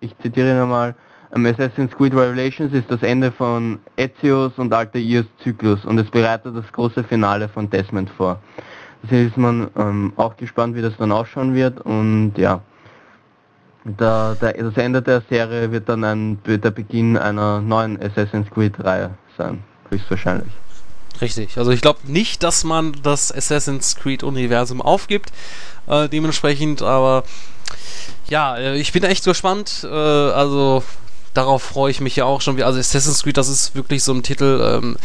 ich zitiere nochmal um, Assassin's Creed Revelations ist das Ende von Ezio's und Altair's Zyklus und es bereitet das große Finale von Desmond vor. Deswegen ist man ähm, auch gespannt, wie das dann ausschauen wird und ja. Der, der, das Ende der Serie wird dann ein, der Beginn einer neuen Assassin's Creed Reihe sein, höchstwahrscheinlich. Richtig, also ich glaube nicht, dass man das Assassin's Creed Universum aufgibt, äh, dementsprechend, aber ja, äh, ich bin echt gespannt, äh, also darauf freue ich mich ja auch schon, also Assassin's Creed, das ist wirklich so ein Titel, ähm,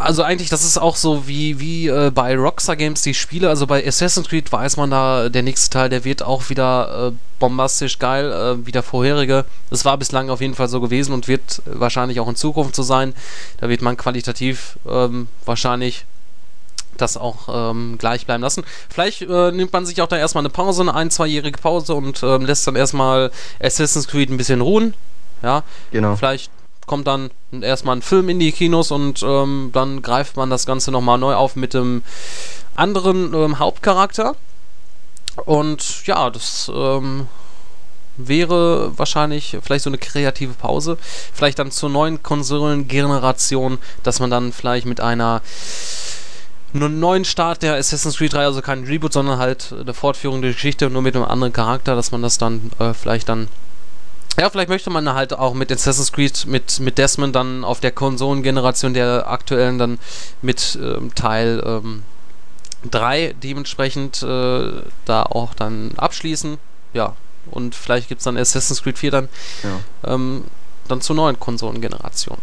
also eigentlich, das ist auch so wie, wie äh, bei Rockstar Games die Spiele. Also bei Assassin's Creed weiß man da, der nächste Teil, der wird auch wieder äh, bombastisch geil, äh, wie der vorherige. Das war bislang auf jeden Fall so gewesen und wird wahrscheinlich auch in Zukunft so sein. Da wird man qualitativ ähm, wahrscheinlich das auch ähm, gleich bleiben lassen. Vielleicht äh, nimmt man sich auch da erstmal eine Pause, eine ein-, zweijährige Pause und ähm, lässt dann erstmal Assassin's Creed ein bisschen ruhen. Ja, genau. Vielleicht kommt dann erstmal ein Film in die Kinos und ähm, dann greift man das Ganze nochmal neu auf mit dem anderen ähm, Hauptcharakter. Und ja, das ähm, wäre wahrscheinlich vielleicht so eine kreative Pause. Vielleicht dann zur neuen Konsolengeneration, dass man dann vielleicht mit einer einen neuen Start der Assassin's Creed 3, also kein Reboot, sondern halt eine Fortführung der Geschichte, nur mit einem anderen Charakter, dass man das dann äh, vielleicht dann ja, vielleicht möchte man halt auch mit Assassin's Creed, mit, mit Desmond dann auf der Konsolengeneration der aktuellen dann mit ähm, Teil ähm, 3 dementsprechend äh, da auch dann abschließen. Ja, und vielleicht gibt es dann Assassin's Creed 4 dann, ja. ähm, dann zur neuen Konsolengeneration.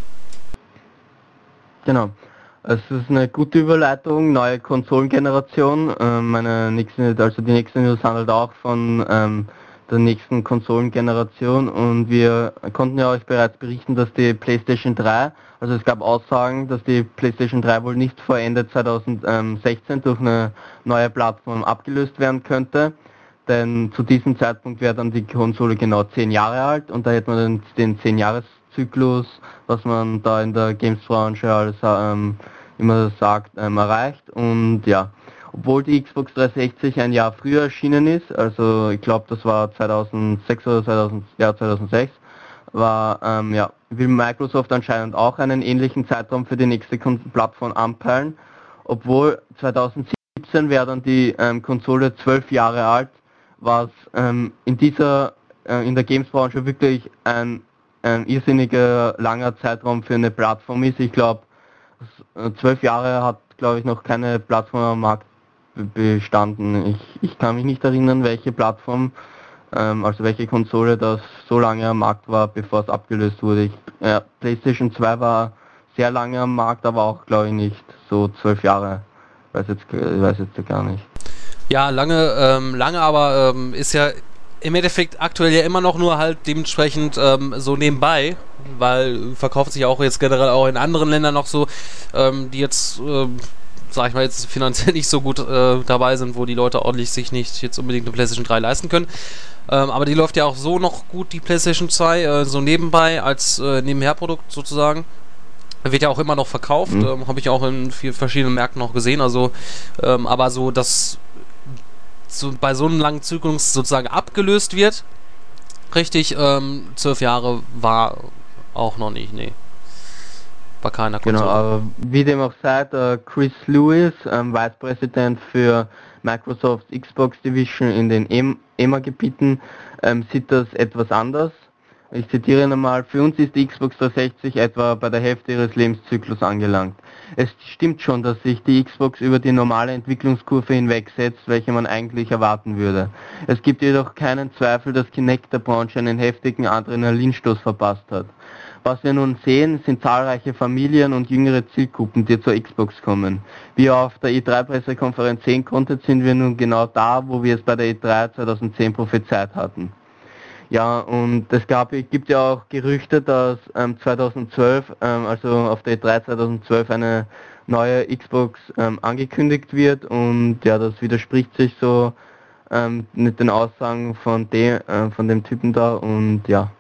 Genau. Es ist eine gute Überleitung, neue Konsolengeneration. Ähm, meine nächste, also die nächste News handelt auch von ähm, der nächsten Konsolengeneration und wir konnten ja euch bereits berichten, dass die PlayStation 3, also es gab Aussagen, dass die PlayStation 3 wohl nicht vor Ende 2016 durch eine neue Plattform abgelöst werden könnte, denn zu diesem Zeitpunkt wäre dann die Konsole genau 10 Jahre alt und da hätte man dann den 10 Jahres Zyklus, was man da in der Games-Branche alles ähm, immer sagt, ähm, erreicht. Und ja, obwohl die Xbox 360 ein Jahr früher erschienen ist, also ich glaube das war 2006 oder 2000, ja, 2006, war, ähm, ja, will Microsoft anscheinend auch einen ähnlichen Zeitraum für die nächste Plattform anpeilen, obwohl 2017 wäre dann die ähm, Konsole zwölf Jahre alt, was ähm, in dieser, äh, in der Games-Branche wirklich ein, ein irrsinniger langer Zeitraum für eine Plattform ist. Ich glaube, äh, zwölf Jahre hat, glaube ich, noch keine Plattform am Markt bestanden. Ich, ich kann mich nicht erinnern, welche Plattform, ähm, also welche Konsole das so lange am Markt war, bevor es abgelöst wurde. Ich, ja, PlayStation 2 war sehr lange am Markt, aber auch glaube ich nicht so zwölf Jahre. Weiß jetzt, weiß jetzt gar nicht. Ja, lange, ähm, lange, aber ähm, ist ja im Endeffekt aktuell ja immer noch nur halt dementsprechend ähm, so nebenbei, weil verkauft sich auch jetzt generell auch in anderen Ländern noch so, ähm, die jetzt ähm, sag ich mal, jetzt finanziell nicht so gut äh, dabei sind, wo die Leute ordentlich sich nicht jetzt unbedingt eine PlayStation 3 leisten können. Ähm, aber die läuft ja auch so noch gut, die PlayStation 2, äh, so nebenbei als äh, Nebenherprodukt sozusagen. Wird ja auch immer noch verkauft, mhm. ähm, habe ich auch in vielen verschiedenen Märkten noch gesehen. Also, ähm, aber so, dass so bei so einem langen Zyklus sozusagen abgelöst wird, richtig, ähm, zwölf Jahre war auch noch nicht, nee bei keiner Konsole. Genau, aber wie dem auch sei, äh, Chris Lewis, ähm, Vice President für Microsoft Xbox Division in den EMA-Gebieten, ähm, sieht das etwas anders. Ich zitiere nochmal, für uns ist die Xbox 360 etwa bei der Hälfte ihres Lebenszyklus angelangt. Es stimmt schon, dass sich die Xbox über die normale Entwicklungskurve hinwegsetzt, welche man eigentlich erwarten würde. Es gibt jedoch keinen Zweifel, dass Kinect der Branche einen heftigen Adrenalinstoß verpasst hat. Was wir nun sehen, sind zahlreiche Familien und jüngere Zielgruppen, die zur Xbox kommen. Wie ihr auf der E3-Pressekonferenz sehen konntet, sind wir nun genau da, wo wir es bei der E3 2010 prophezeit hatten. Ja, und es gab, gibt ja auch Gerüchte, dass ähm, 2012, ähm, also auf der E3 2012 eine neue Xbox ähm, angekündigt wird und ja, das widerspricht sich so ähm, mit den Aussagen von, de, äh, von dem Typen da und ja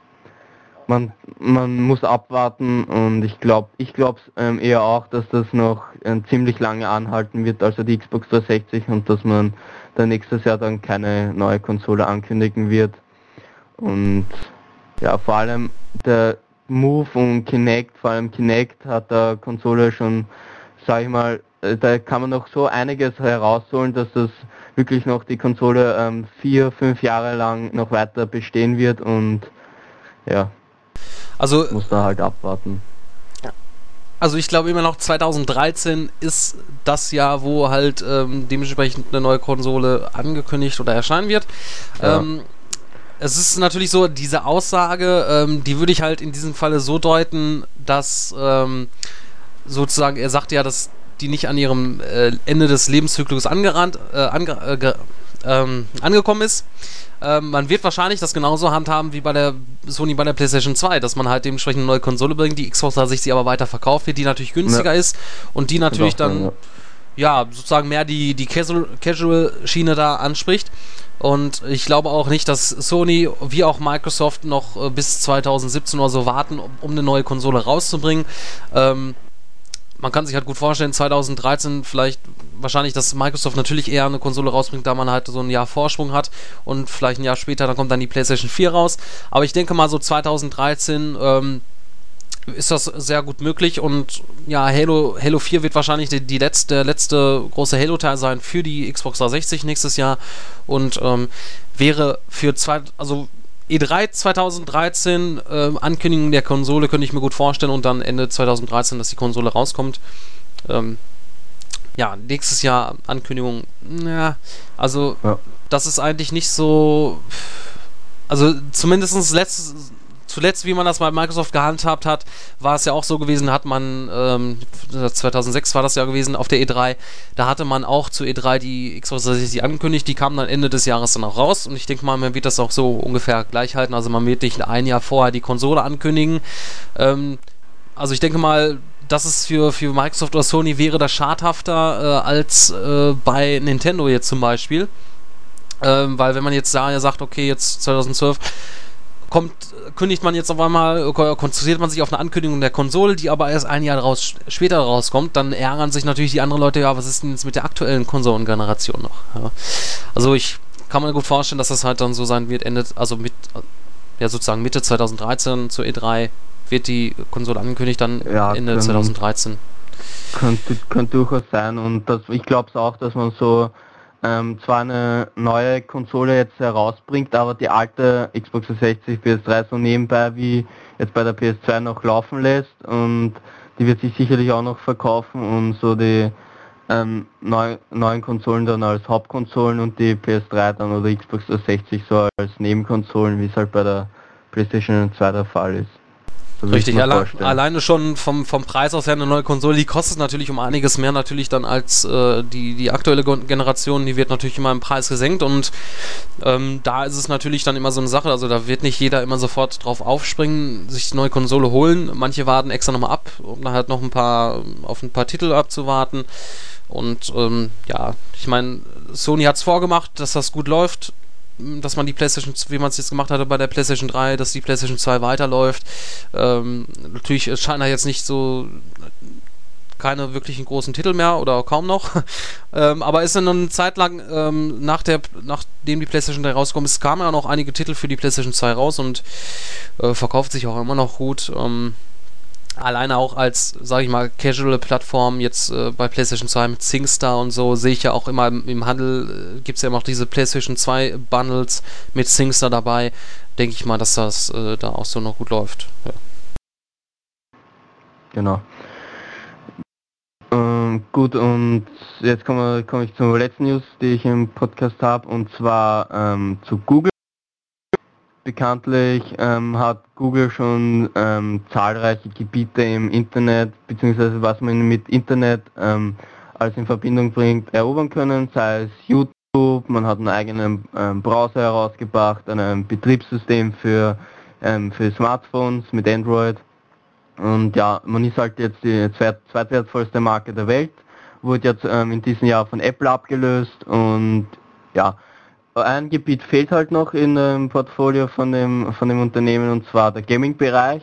man, man muss abwarten und ich glaube ich glaube ähm, eher auch, dass das noch äh, ziemlich lange anhalten wird, also die Xbox 360 und dass man dann nächstes Jahr dann keine neue Konsole ankündigen wird. Und ja, vor allem der Move und Kinect, vor allem Kinect hat der Konsole schon, sag ich mal, äh, da kann man noch so einiges herausholen, dass das wirklich noch die Konsole ähm, vier, fünf Jahre lang noch weiter bestehen wird und ja, also muss da halt abwarten. Also ich glaube immer noch 2013 ist das Jahr, wo halt ähm, dementsprechend eine neue Konsole angekündigt oder erscheinen wird. Ja. Ähm, es ist natürlich so, diese Aussage, ähm, die würde ich halt in diesem Falle so deuten, dass ähm, sozusagen, er sagt ja, dass die nicht an ihrem äh, Ende des Lebenszyklus angerannt, äh, ange, äh, ähm, angekommen ist. Ähm, man wird wahrscheinlich das genauso handhaben wie bei der Sony bei der PlayStation 2, dass man halt dementsprechend eine neue Konsole bringt, die Xbox 360 aber weiter verkauft wird, die natürlich günstiger ja. ist und die natürlich dann ja. ja. sozusagen mehr die, die Casual-Schiene da anspricht. Und ich glaube auch nicht, dass Sony wie auch Microsoft noch äh, bis 2017 oder so warten, um, um eine neue Konsole rauszubringen. Ähm, man kann sich halt gut vorstellen, 2013 vielleicht wahrscheinlich, dass Microsoft natürlich eher eine Konsole rausbringt, da man halt so ein Jahr Vorsprung hat und vielleicht ein Jahr später, dann kommt dann die PlayStation 4 raus. Aber ich denke mal so 2013 ähm, ist das sehr gut möglich und ja, Halo, Halo 4 wird wahrscheinlich die, die letzte, der letzte große Halo-Teil sein für die Xbox 360 nächstes Jahr und ähm, wäre für zwei, also E3 2013, äh, Ankündigung der Konsole könnte ich mir gut vorstellen und dann Ende 2013, dass die Konsole rauskommt. Ähm, ja, nächstes Jahr Ankündigung, ja, also ja. das ist eigentlich nicht so, also zumindest letztes, zuletzt, wie man das bei Microsoft gehandhabt hat, war es ja auch so gewesen, hat man, ähm, 2006 war das ja gewesen, auf der E3, da hatte man auch zu E3 die Xbox 360 angekündigt, die kam dann Ende des Jahres dann auch raus und ich denke mal, man wird das auch so ungefähr gleich halten, also man wird nicht ein Jahr vorher die Konsole ankündigen. Ähm, also ich denke mal, das ist für, für Microsoft oder Sony wäre das schadhafter äh, als äh, bei Nintendo jetzt zum Beispiel. Ähm, weil wenn man jetzt da sagt, okay, jetzt 2012 kommt, kündigt man jetzt auf einmal, konzentriert man sich auf eine Ankündigung der Konsole, die aber erst ein Jahr raus, später rauskommt, dann ärgern sich natürlich die anderen Leute, ja, was ist denn jetzt mit der aktuellen Konsolengeneration noch? Ja. Also ich kann mir gut vorstellen, dass das halt dann so sein wird, endet, also mit, ja sozusagen Mitte 2013 zur E3 wird die Konsole angekündigt, dann ja, Ende können, 2013. Könnte, könnte durchaus sein und das, ich glaube es auch, dass man so ähm, zwar eine neue Konsole jetzt herausbringt, aber die alte Xbox 360 PS3 so nebenbei wie jetzt bei der PS2 noch laufen lässt und die wird sich sicherlich auch noch verkaufen und so die ähm, neu, neuen Konsolen dann als Hauptkonsolen und die PS3 dann oder Xbox 360 so als Nebenkonsolen, wie es halt bei der PlayStation 2 der Fall ist. Richtig, alle, alleine schon vom, vom Preis aus her eine neue Konsole, die kostet natürlich um einiges mehr natürlich dann als äh, die, die aktuelle Generation, die wird natürlich immer im Preis gesenkt und ähm, da ist es natürlich dann immer so eine Sache, also da wird nicht jeder immer sofort drauf aufspringen, sich die neue Konsole holen, manche warten extra nochmal ab, um dann halt noch ein paar, auf ein paar Titel abzuwarten. Und ähm, ja, ich meine, Sony hat es vorgemacht, dass das gut läuft, dass man die PlayStation, wie man es jetzt gemacht hatte bei der PlayStation 3, dass die PlayStation 2 weiterläuft. Ähm, natürlich scheint er jetzt nicht so keine wirklichen großen Titel mehr oder kaum noch. ähm, aber ist dann eine Zeit lang, ähm, nach der, nachdem die PlayStation 3 rausgekommen ist, kamen ja noch einige Titel für die PlayStation 2 raus und äh, verkauft sich auch immer noch gut. Ähm, alleine auch als, sage ich mal, Casual-Plattform jetzt äh, bei PlayStation 2 mit SingStar und so, sehe ich ja auch immer im, im Handel, äh, gibt es ja immer auch diese PlayStation 2 Bundles mit SingStar dabei. Denke ich mal, dass das äh, da auch so noch gut läuft. Ja. Genau. Ähm, gut, und jetzt komme komm ich zur letzten News, die ich im Podcast habe, und zwar ähm, zu Google. Bekanntlich ähm, hat Google schon ähm, zahlreiche Gebiete im Internet, beziehungsweise was man mit Internet ähm, als in Verbindung bringt, erobern können, sei es YouTube, man hat einen eigenen ähm, Browser herausgebracht, ein Betriebssystem für, ähm, für Smartphones mit Android. Und ja, man ist halt jetzt die zweit, zweitwertvollste Marke der Welt, wurde jetzt ähm, in diesem Jahr von Apple abgelöst und ja, ein Gebiet fehlt halt noch in dem Portfolio von dem, von dem Unternehmen und zwar der Gaming-Bereich.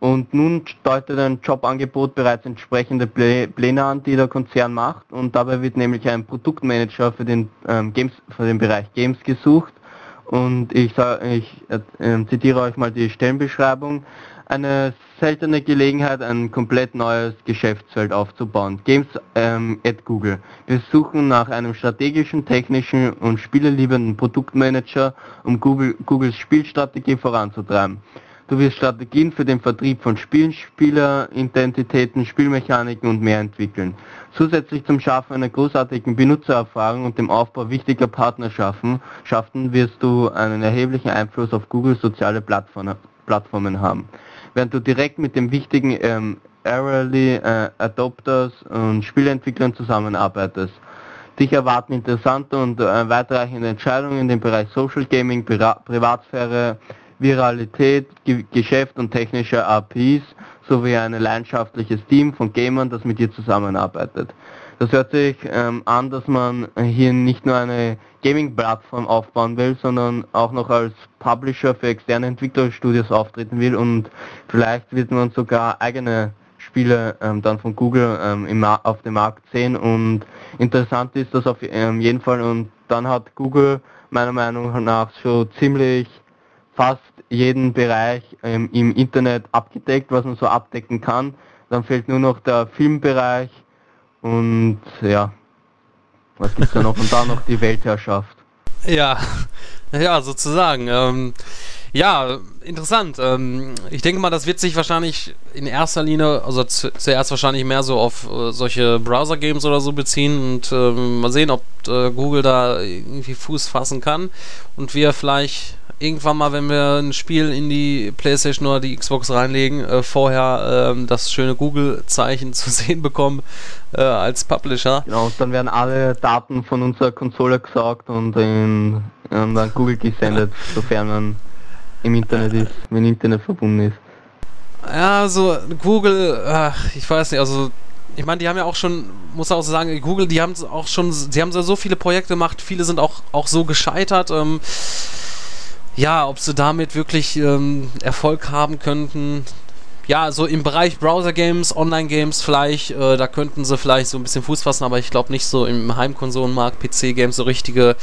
Und nun deutet ein Jobangebot bereits entsprechende Pläne an, die der Konzern macht. Und dabei wird nämlich ein Produktmanager für den, ähm, Games, für den Bereich Games gesucht. Und ich, ich äh, zitiere euch mal die Stellenbeschreibung eine seltene Gelegenheit, ein komplett neues Geschäftsfeld aufzubauen. Games ähm, at Google. Wir suchen nach einem strategischen, technischen und spieleliebenden Produktmanager, um Google, Googles Spielstrategie voranzutreiben. Du wirst Strategien für den Vertrieb von Spielen, Spieleridentitäten, Spielmechaniken und mehr entwickeln. Zusätzlich zum Schaffen einer großartigen Benutzererfahrung und dem Aufbau wichtiger Partnerschaften wirst du einen erheblichen Einfluss auf Googles soziale Plattformen haben während du direkt mit den wichtigen ähm, Early äh, Adopters und Spielentwicklern zusammenarbeitest. Dich erwarten interessante und äh, weitreichende Entscheidungen in dem Bereich Social Gaming, Pri Privatsphäre, Viralität, Ge Geschäft und technische APIs sowie ein leidenschaftliches Team von Gamern, das mit dir zusammenarbeitet. Das hört sich ähm, an, dass man hier nicht nur eine Gaming-Plattform aufbauen will, sondern auch noch als Publisher für externe Entwicklerstudios auftreten will und vielleicht wird man sogar eigene Spiele ähm, dann von Google ähm, im, auf dem Markt sehen und interessant ist das auf ähm, jeden Fall und dann hat Google meiner Meinung nach schon ziemlich fast jeden Bereich ähm, im Internet abgedeckt, was man so abdecken kann. Dann fehlt nur noch der Filmbereich und ja, was gibt's da noch? Und dann noch die Weltherrschaft. Ja, ja, sozusagen. Ähm, ja, interessant. Ähm, ich denke mal, das wird sich wahrscheinlich in erster Linie, also zu, zuerst wahrscheinlich mehr so auf äh, solche Browser-Games oder so beziehen und ähm, mal sehen, ob äh, Google da irgendwie Fuß fassen kann und wir vielleicht irgendwann mal, wenn wir ein Spiel in die PlayStation oder die Xbox reinlegen, äh, vorher äh, das schöne Google-Zeichen zu sehen bekommen äh, als Publisher. Genau, und dann werden alle Daten von unserer Konsole gesaugt und in, in dann Google gesendet, sofern man im Internet ist, wenn Internet verbunden ist. Ja, so Google, ach, ich weiß nicht, also ich meine, die haben ja auch schon, muss auch sagen, Google, die haben auch schon, sie haben so viele Projekte gemacht, viele sind auch, auch so gescheitert. Ähm, ja, ob sie damit wirklich ähm, Erfolg haben könnten. Ja, so im Bereich Browser-Games, Online-Games vielleicht, äh, da könnten sie vielleicht so ein bisschen Fuß fassen, aber ich glaube nicht so im Heimkonsolenmarkt, PC-Games, so richtige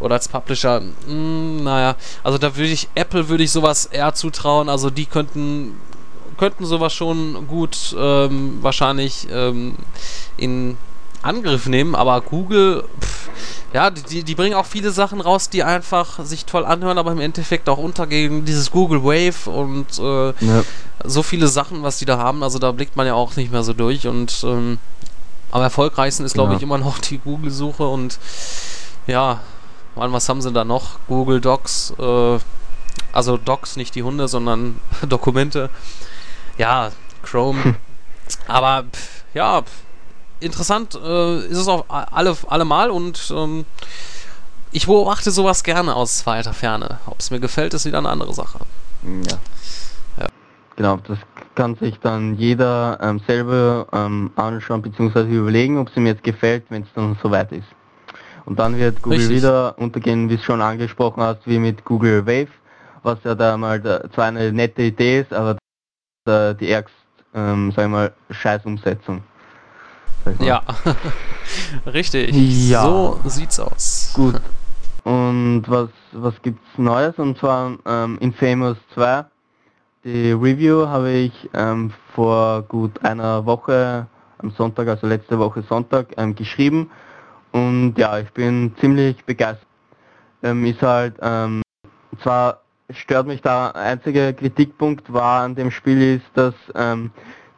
oder als Publisher. Mh, hm, naja, also da würde ich, Apple würde ich sowas eher zutrauen, also die könnten könnten sowas schon gut ähm, wahrscheinlich ähm, in Angriff nehmen, aber Google, ja, die, die bringen auch viele Sachen raus, die einfach sich toll anhören, aber im Endeffekt auch untergehen. Dieses Google Wave und äh, ja. so viele Sachen, was die da haben, also da blickt man ja auch nicht mehr so durch. Und ähm, am erfolgreichsten ist, glaube ja. ich, immer noch die Google-Suche und ja, Mann, was haben sie da noch? Google Docs, äh, also Docs, nicht die Hunde, sondern Dokumente. Ja, Chrome. Aber pff, ja, pff, interessant äh, ist es auf alle, alle Mal und ähm, ich beobachte sowas gerne aus weiter Ferne. Ob es mir gefällt, ist wieder eine andere Sache. Ja. ja. Genau, das kann sich dann jeder ähm, selber ähm, anschauen bzw. überlegen, ob es ihm jetzt gefällt, wenn es dann soweit ist. Und dann wird Google Richtig. wieder untergehen, wie es schon angesprochen hast, wie mit Google Wave, was ja da mal da, zwar eine nette Idee ist, aber die ärgst, ähm, sag ich mal, Scheißumsetzung. Ja, richtig. Ja. So sieht's aus. Gut. Und was, was gibt's Neues? Und zwar ähm, Infamous 2. Die Review habe ich ähm, vor gut einer Woche am Sonntag, also letzte Woche Sonntag, ähm, geschrieben. Und ja, ich bin ziemlich begeistert. Ähm, ist halt, ähm, zwar stört mich der einzige Kritikpunkt war an dem Spiel ist, dass ähm,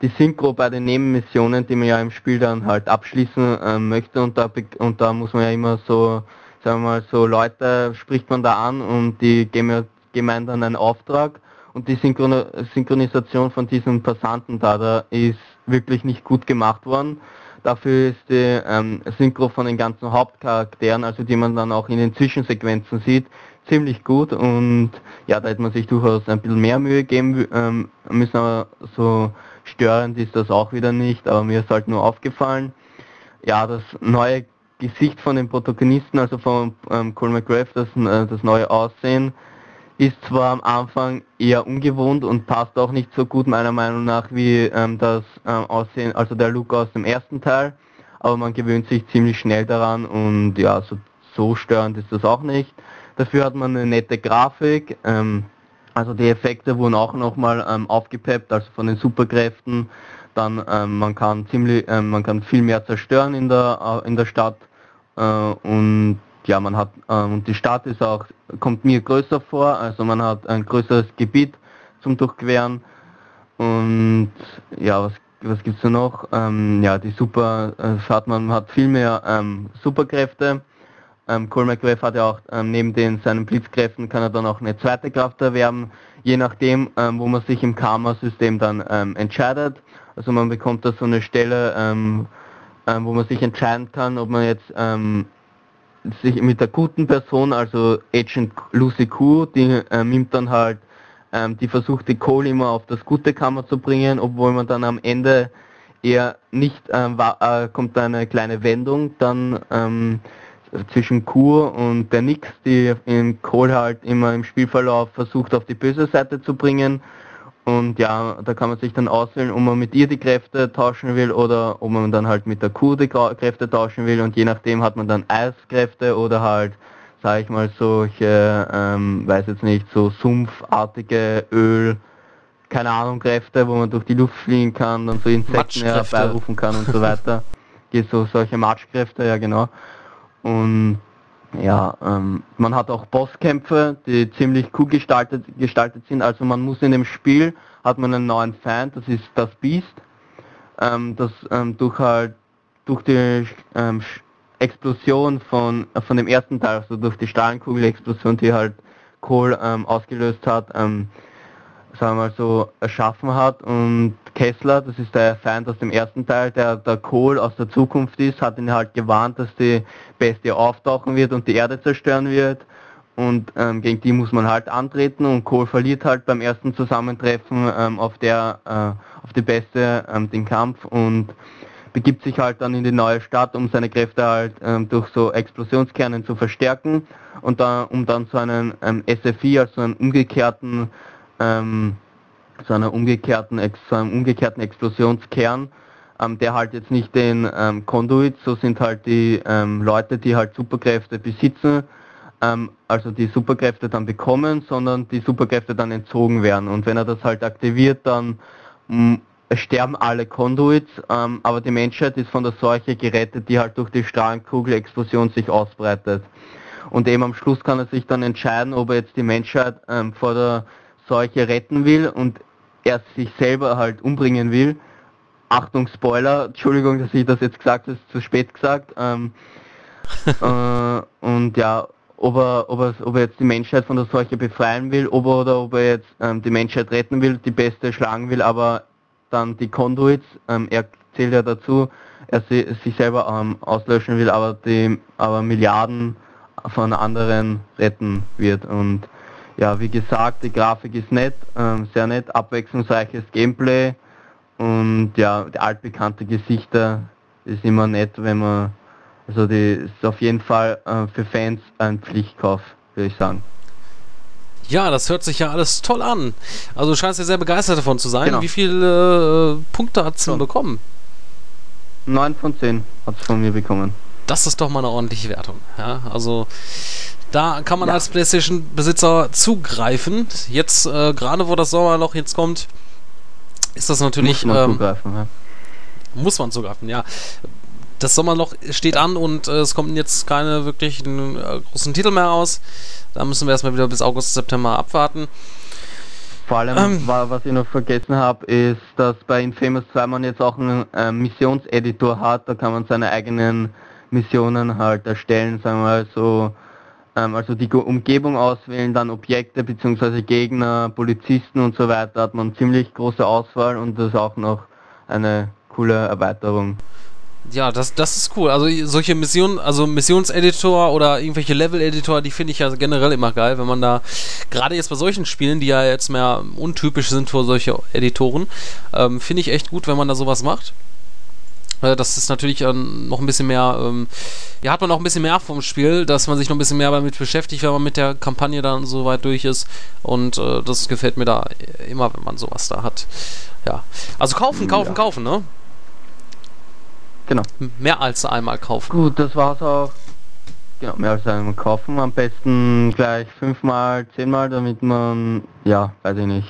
die Synchro bei den Nebenmissionen, die man ja im Spiel dann halt abschließen äh, möchte und da, und da muss man ja immer so, sagen wir mal, so Leute spricht man da an und die geben ja gemein dann einen Auftrag und die Synchron Synchronisation von diesen Passanten da, da ist wirklich nicht gut gemacht worden. Dafür ist die ähm, Synchro von den ganzen Hauptcharakteren, also die man dann auch in den Zwischensequenzen sieht, ziemlich gut und ja, da hätte man sich durchaus ein bisschen mehr Mühe geben ähm, müssen, aber so Störend ist das auch wieder nicht, aber mir ist halt nur aufgefallen, ja, das neue Gesicht von den Protagonisten, also von ähm, Cole McGrath, das, äh, das neue Aussehen, ist zwar am Anfang eher ungewohnt und passt auch nicht so gut meiner Meinung nach wie ähm, das ähm, Aussehen, also der Look aus dem ersten Teil, aber man gewöhnt sich ziemlich schnell daran und ja, so, so störend ist das auch nicht. Dafür hat man eine nette Grafik, ähm, also die Effekte wurden auch nochmal ähm, aufgepeppt, also von den Superkräften. Dann ähm, man kann ziemlich, ähm, man kann viel mehr zerstören in der äh, in der Stadt äh, und ja, man hat äh, und die Stadt ist auch kommt mir größer vor, also man hat ein größeres Gebiet zum Durchqueren und ja, was was gibt's da noch? Ähm, ja, die Super, äh, hat man hat viel mehr ähm, Superkräfte ähm, Cole McGrath hat ja auch ähm, neben den seinen Blitzkräften kann er dann auch eine zweite Kraft erwerben, je nachdem, ähm, wo man sich im Karma-System dann ähm, entscheidet. Also man bekommt da so eine Stelle, ähm, ähm, wo man sich entscheiden kann, ob man jetzt sich mit der guten Person, also Agent Lucy Q, die nimmt dann halt, die versucht die Cole immer auf das gute Kammer zu bringen, obwohl man dann am Ende eher nicht, war, äh, kommt eine kleine Wendung, dann zwischen Kur und der Nix, die in Kohl halt immer im Spielverlauf versucht auf die böse Seite zu bringen. Und ja, da kann man sich dann auswählen, ob man mit ihr die Kräfte tauschen will oder ob man dann halt mit der Kuh die Kräfte tauschen will. Und je nachdem hat man dann Eiskräfte oder halt sage ich mal, solche, ähm, weiß jetzt nicht, so sumpfartige Öl, keine Ahnung, Kräfte, wo man durch die Luft fliegen kann, dann so Insekten herbeirufen kann und so weiter. So solche Matschkräfte, ja genau. Und ja, ähm, man hat auch Bosskämpfe, die ziemlich cool gestaltet, gestaltet sind. Also man muss in dem Spiel, hat man einen neuen Feind, das ist das Beast, ähm, das ähm, durch halt, durch die ähm, Explosion von, von dem ersten Teil, also durch die Strahlenkugel-Explosion, die halt Kohl ähm, ausgelöst hat, ähm, sagen wir mal so, erschaffen hat. Und Kessler, das ist der Feind aus dem ersten Teil, der der Kohl aus der Zukunft ist, hat ihn halt gewarnt, dass die Bestie auftauchen wird und die Erde zerstören wird. Und ähm, gegen die muss man halt antreten und Kohl verliert halt beim ersten Zusammentreffen ähm, auf der äh, auf die Beste ähm, den Kampf und begibt sich halt dann in die neue Stadt, um seine Kräfte halt ähm, durch so Explosionskernen zu verstärken und dann um dann so einen ähm, SFI, also einen umgekehrten ähm, so einer umgekehrten, so einem umgekehrten Explosionskern, ähm, der halt jetzt nicht den ähm, Conduit, so sind halt die ähm, Leute, die halt Superkräfte besitzen, ähm, also die Superkräfte dann bekommen, sondern die Superkräfte dann entzogen werden. Und wenn er das halt aktiviert, dann mh, sterben alle Conduits, ähm, aber die Menschheit ist von der Seuche gerettet, die halt durch die Strahlenkugel-Explosion sich ausbreitet. Und eben am Schluss kann er sich dann entscheiden, ob er jetzt die Menschheit ähm, vor der Seuche retten will und er sich selber halt umbringen will. Achtung, Spoiler, Entschuldigung, dass ich das jetzt gesagt habe, ist zu spät gesagt. Ähm, äh, und ja, ob er, ob, er, ob er jetzt die Menschheit von der Seuche befreien will, ob er, oder ob er jetzt ähm, die Menschheit retten will, die Beste schlagen will, aber dann die Conduits, ähm, er zählt ja dazu, er sich selber ähm, auslöschen will, aber die aber Milliarden von anderen retten wird und ja, wie gesagt, die Grafik ist nett, ähm, sehr nett, abwechslungsreiches Gameplay und ja, die altbekannte Gesichter ist immer nett, wenn man, also die ist auf jeden Fall äh, für Fans ein Pflichtkauf, würde ich sagen. Ja, das hört sich ja alles toll an. Also du scheinst ja sehr begeistert davon zu sein. Genau. Wie viele äh, Punkte hat es denn bekommen? 9 von 10 hat es von mir bekommen. Das ist doch mal eine ordentliche Wertung. Ja, also da kann man ja. als PlayStation-Besitzer zugreifen. Jetzt, äh, gerade wo das Sommerloch jetzt kommt, ist das natürlich. Muss man ähm, zugreifen, ja. Muss man zugreifen, ja. Das Sommerloch steht an und äh, es kommen jetzt keine wirklichen äh, großen Titel mehr raus. Da müssen wir erstmal wieder bis August, September abwarten. Vor allem, ähm, was ich noch vergessen habe, ist, dass bei Infamous 2 man jetzt auch einen äh, Missionseditor hat. Da kann man seine eigenen Missionen halt erstellen, sagen wir mal so also die Umgebung auswählen, dann Objekte bzw. Gegner, Polizisten und so weiter, hat man ziemlich große Auswahl und das ist auch noch eine coole Erweiterung. Ja, das, das ist cool. Also solche Missionen, also Missionseditor oder irgendwelche Level-Editor, die finde ich ja generell immer geil, wenn man da, gerade jetzt bei solchen Spielen, die ja jetzt mehr untypisch sind für solche Editoren, ähm, finde ich echt gut, wenn man da sowas macht. Äh, das ist natürlich ähm, noch ein bisschen mehr, ähm, ja, hat man noch ein bisschen mehr vom Spiel, dass man sich noch ein bisschen mehr damit beschäftigt, wenn man mit der Kampagne dann so weit durch ist. Und äh, das gefällt mir da immer, wenn man sowas da hat. Ja. Also kaufen, kaufen, ja. kaufen, ne? Genau. Mehr als einmal kaufen. Gut, das war's auch. Genau, mehr als einmal kaufen. Am besten gleich fünfmal, zehnmal, damit man, ja, weiß ich nicht,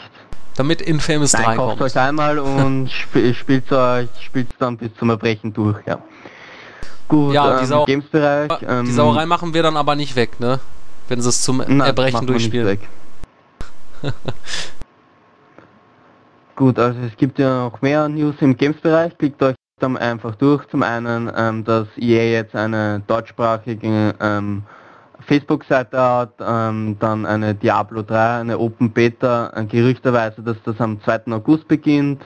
damit Infamous Nein, 3 kauft kommt. euch einmal und sp spielt euch spielt dann bis zum Erbrechen durch, ja. Gut, ja, ähm, Games-Bereich. Ähm, die Sauerei machen wir dann aber nicht weg, ne? Wenn sie es zum nein, Erbrechen durchspielen. Gut, also es gibt ja noch mehr News im Games-Bereich. Klickt euch dann einfach durch. Zum einen, ähm, dass EA jetzt eine deutschsprachige ähm, Facebook-Seite hat, ähm, dann eine Diablo 3, eine Open Beta, äh, gerüchterweise, dass das am 2. August beginnt.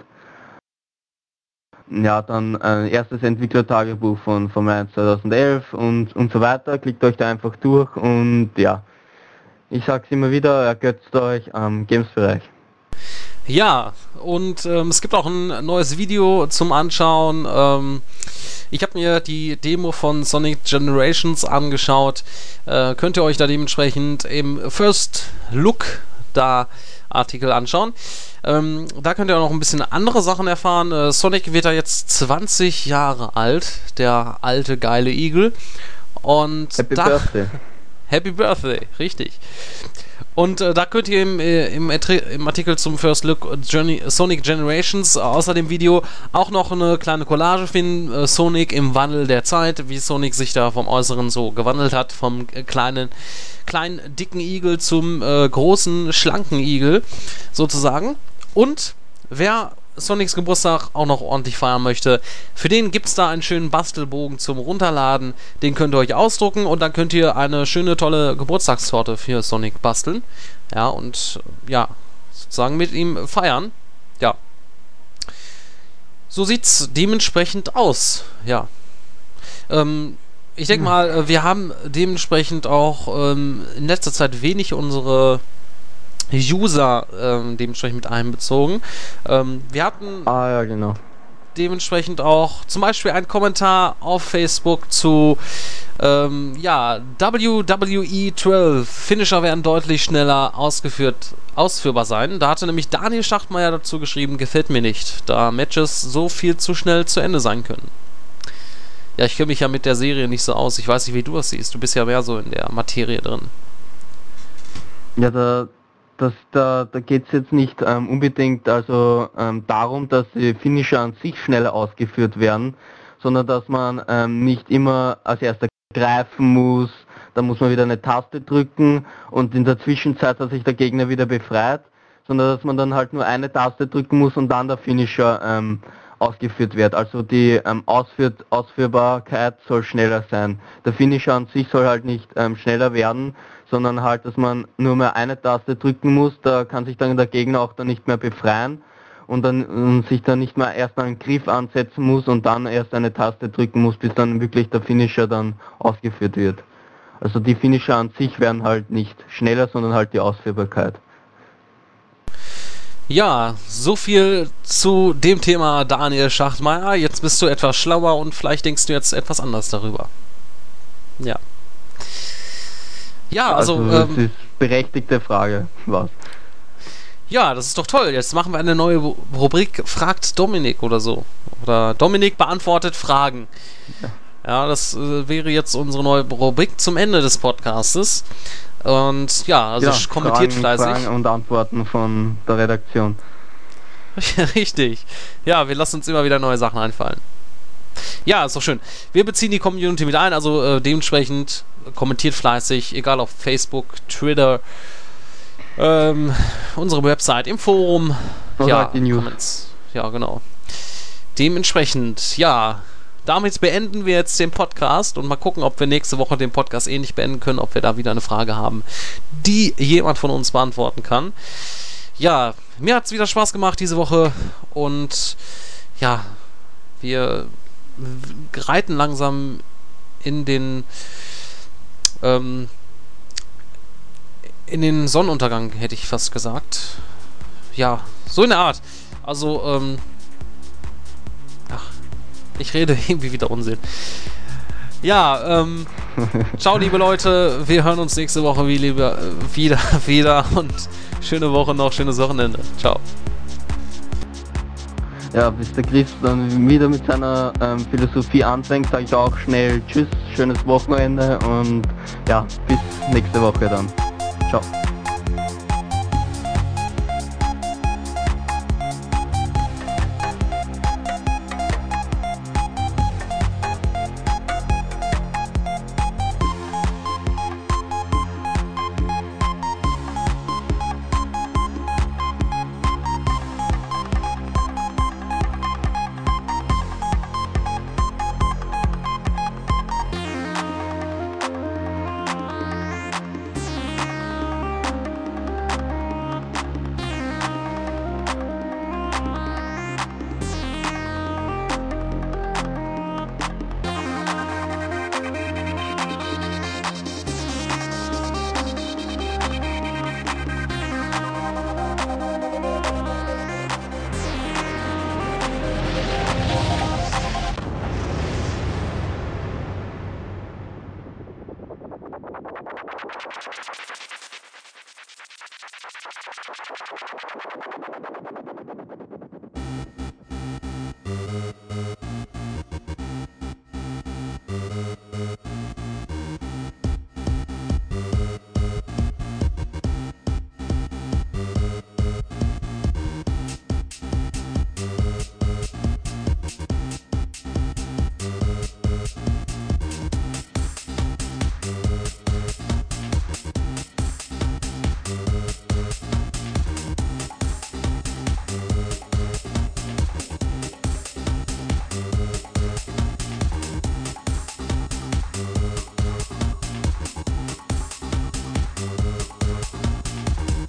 Ja, dann ein erstes Entwicklertagebuch von Formel 1 2011 und, und so weiter. Klickt euch da einfach durch und ja, ich sag's immer wieder, ergötzt euch am Games-Bereich. Ja, und ähm, es gibt auch ein neues Video zum Anschauen. Ähm, ich habe mir die Demo von Sonic Generations angeschaut. Äh, könnt ihr euch da dementsprechend im First Look da Artikel anschauen. Ähm, da könnt ihr auch noch ein bisschen andere Sachen erfahren. Äh, Sonic wird da jetzt 20 Jahre alt, der alte geile Igel. Und Happy da, Birthday. Happy Birthday, richtig. Und äh, da könnt ihr im, äh, im, im, Artikel zum First Look Journey, Sonic Generations außer dem Video auch noch eine kleine Collage finden. Äh, Sonic im Wandel der Zeit, wie Sonic sich da vom Äußeren so gewandelt hat, vom äh, kleinen, kleinen dicken Igel zum großen, schlanken Igel sozusagen. Und wer Sonics Geburtstag auch noch ordentlich feiern möchte, für den gibt es da einen schönen Bastelbogen zum Runterladen. Den könnt ihr euch ausdrucken und dann könnt ihr eine schöne, tolle Geburtstagstorte für Sonic basteln. Ja, und ja, sozusagen mit ihm feiern. Ja. So sieht's dementsprechend aus. Ja. Ähm, ich denke mal, äh, wir haben dementsprechend auch ähm, in letzter Zeit wenig unsere User ähm, dementsprechend mit einbezogen. Ähm, wir hatten ah, ja, genau. dementsprechend auch zum Beispiel einen Kommentar auf Facebook zu ähm, ja, WWE 12. Finisher werden deutlich schneller ausgeführt, ausführbar sein. Da hatte nämlich Daniel Schachtmeier dazu geschrieben, gefällt mir nicht, da Matches so viel zu schnell zu Ende sein können. Ja, ich kenne mich ja mit der Serie nicht so aus. Ich weiß nicht, wie du das siehst. Du bist ja mehr so in der Materie drin. Ja, da das, da, da geht es jetzt nicht ähm, unbedingt also ähm, darum, dass die Finisher an sich schneller ausgeführt werden, sondern dass man ähm, nicht immer als erster greifen muss, da muss man wieder eine Taste drücken und in der Zwischenzeit hat sich der Gegner wieder befreit, sondern dass man dann halt nur eine Taste drücken muss und dann der Finisher ähm, ausgeführt wird. Also die ähm, Ausführt, Ausführbarkeit soll schneller sein. Der Finisher an sich soll halt nicht ähm, schneller werden, sondern halt, dass man nur mehr eine Taste drücken muss, da kann sich dann der Gegner auch dann nicht mehr befreien und dann und sich dann nicht mehr erst einen Griff ansetzen muss und dann erst eine Taste drücken muss, bis dann wirklich der Finisher dann ausgeführt wird. Also die Finisher an sich werden halt nicht schneller, sondern halt die Ausführbarkeit. Ja, so viel zu dem Thema Daniel Schachtmeier. Jetzt bist du etwas schlauer und vielleicht denkst du jetzt etwas anders darüber. Ja. Ja, also. also das ähm, ist berechtigte Frage, was? Ja, das ist doch toll. Jetzt machen wir eine neue Rubrik Fragt Dominik oder so. Oder Dominik beantwortet Fragen. Ja, ja das äh, wäre jetzt unsere neue Rubrik zum Ende des Podcastes. Und ja, also ja, kommentiert Fragen, fleißig. Fragen und Antworten von der Redaktion. Richtig. Ja, wir lassen uns immer wieder neue Sachen einfallen. Ja, ist doch schön. Wir beziehen die Community mit ein, also äh, dementsprechend kommentiert fleißig, egal auf Facebook, Twitter, ähm, unsere Website, im Forum. Oder ja, die News. Comments. Ja, genau. Dementsprechend, ja, damit beenden wir jetzt den Podcast und mal gucken, ob wir nächste Woche den Podcast ähnlich beenden können, ob wir da wieder eine Frage haben, die jemand von uns beantworten kann. Ja, mir hat es wieder Spaß gemacht diese Woche und ja, wir reiten langsam in den ähm, in den Sonnenuntergang, hätte ich fast gesagt. Ja, so in der Art. Also, ähm, ach, ich rede irgendwie wieder Unsinn. Ja, ähm, ciao, liebe Leute. Wir hören uns nächste Woche wie lieber, äh, wieder, wieder und schöne Woche noch, schönes Wochenende. Ciao ja, bis der Chris dann wieder mit seiner ähm, Philosophie anfängt, sage ich auch schnell Tschüss, schönes Wochenende und ja, bis nächste Woche dann. Ciao.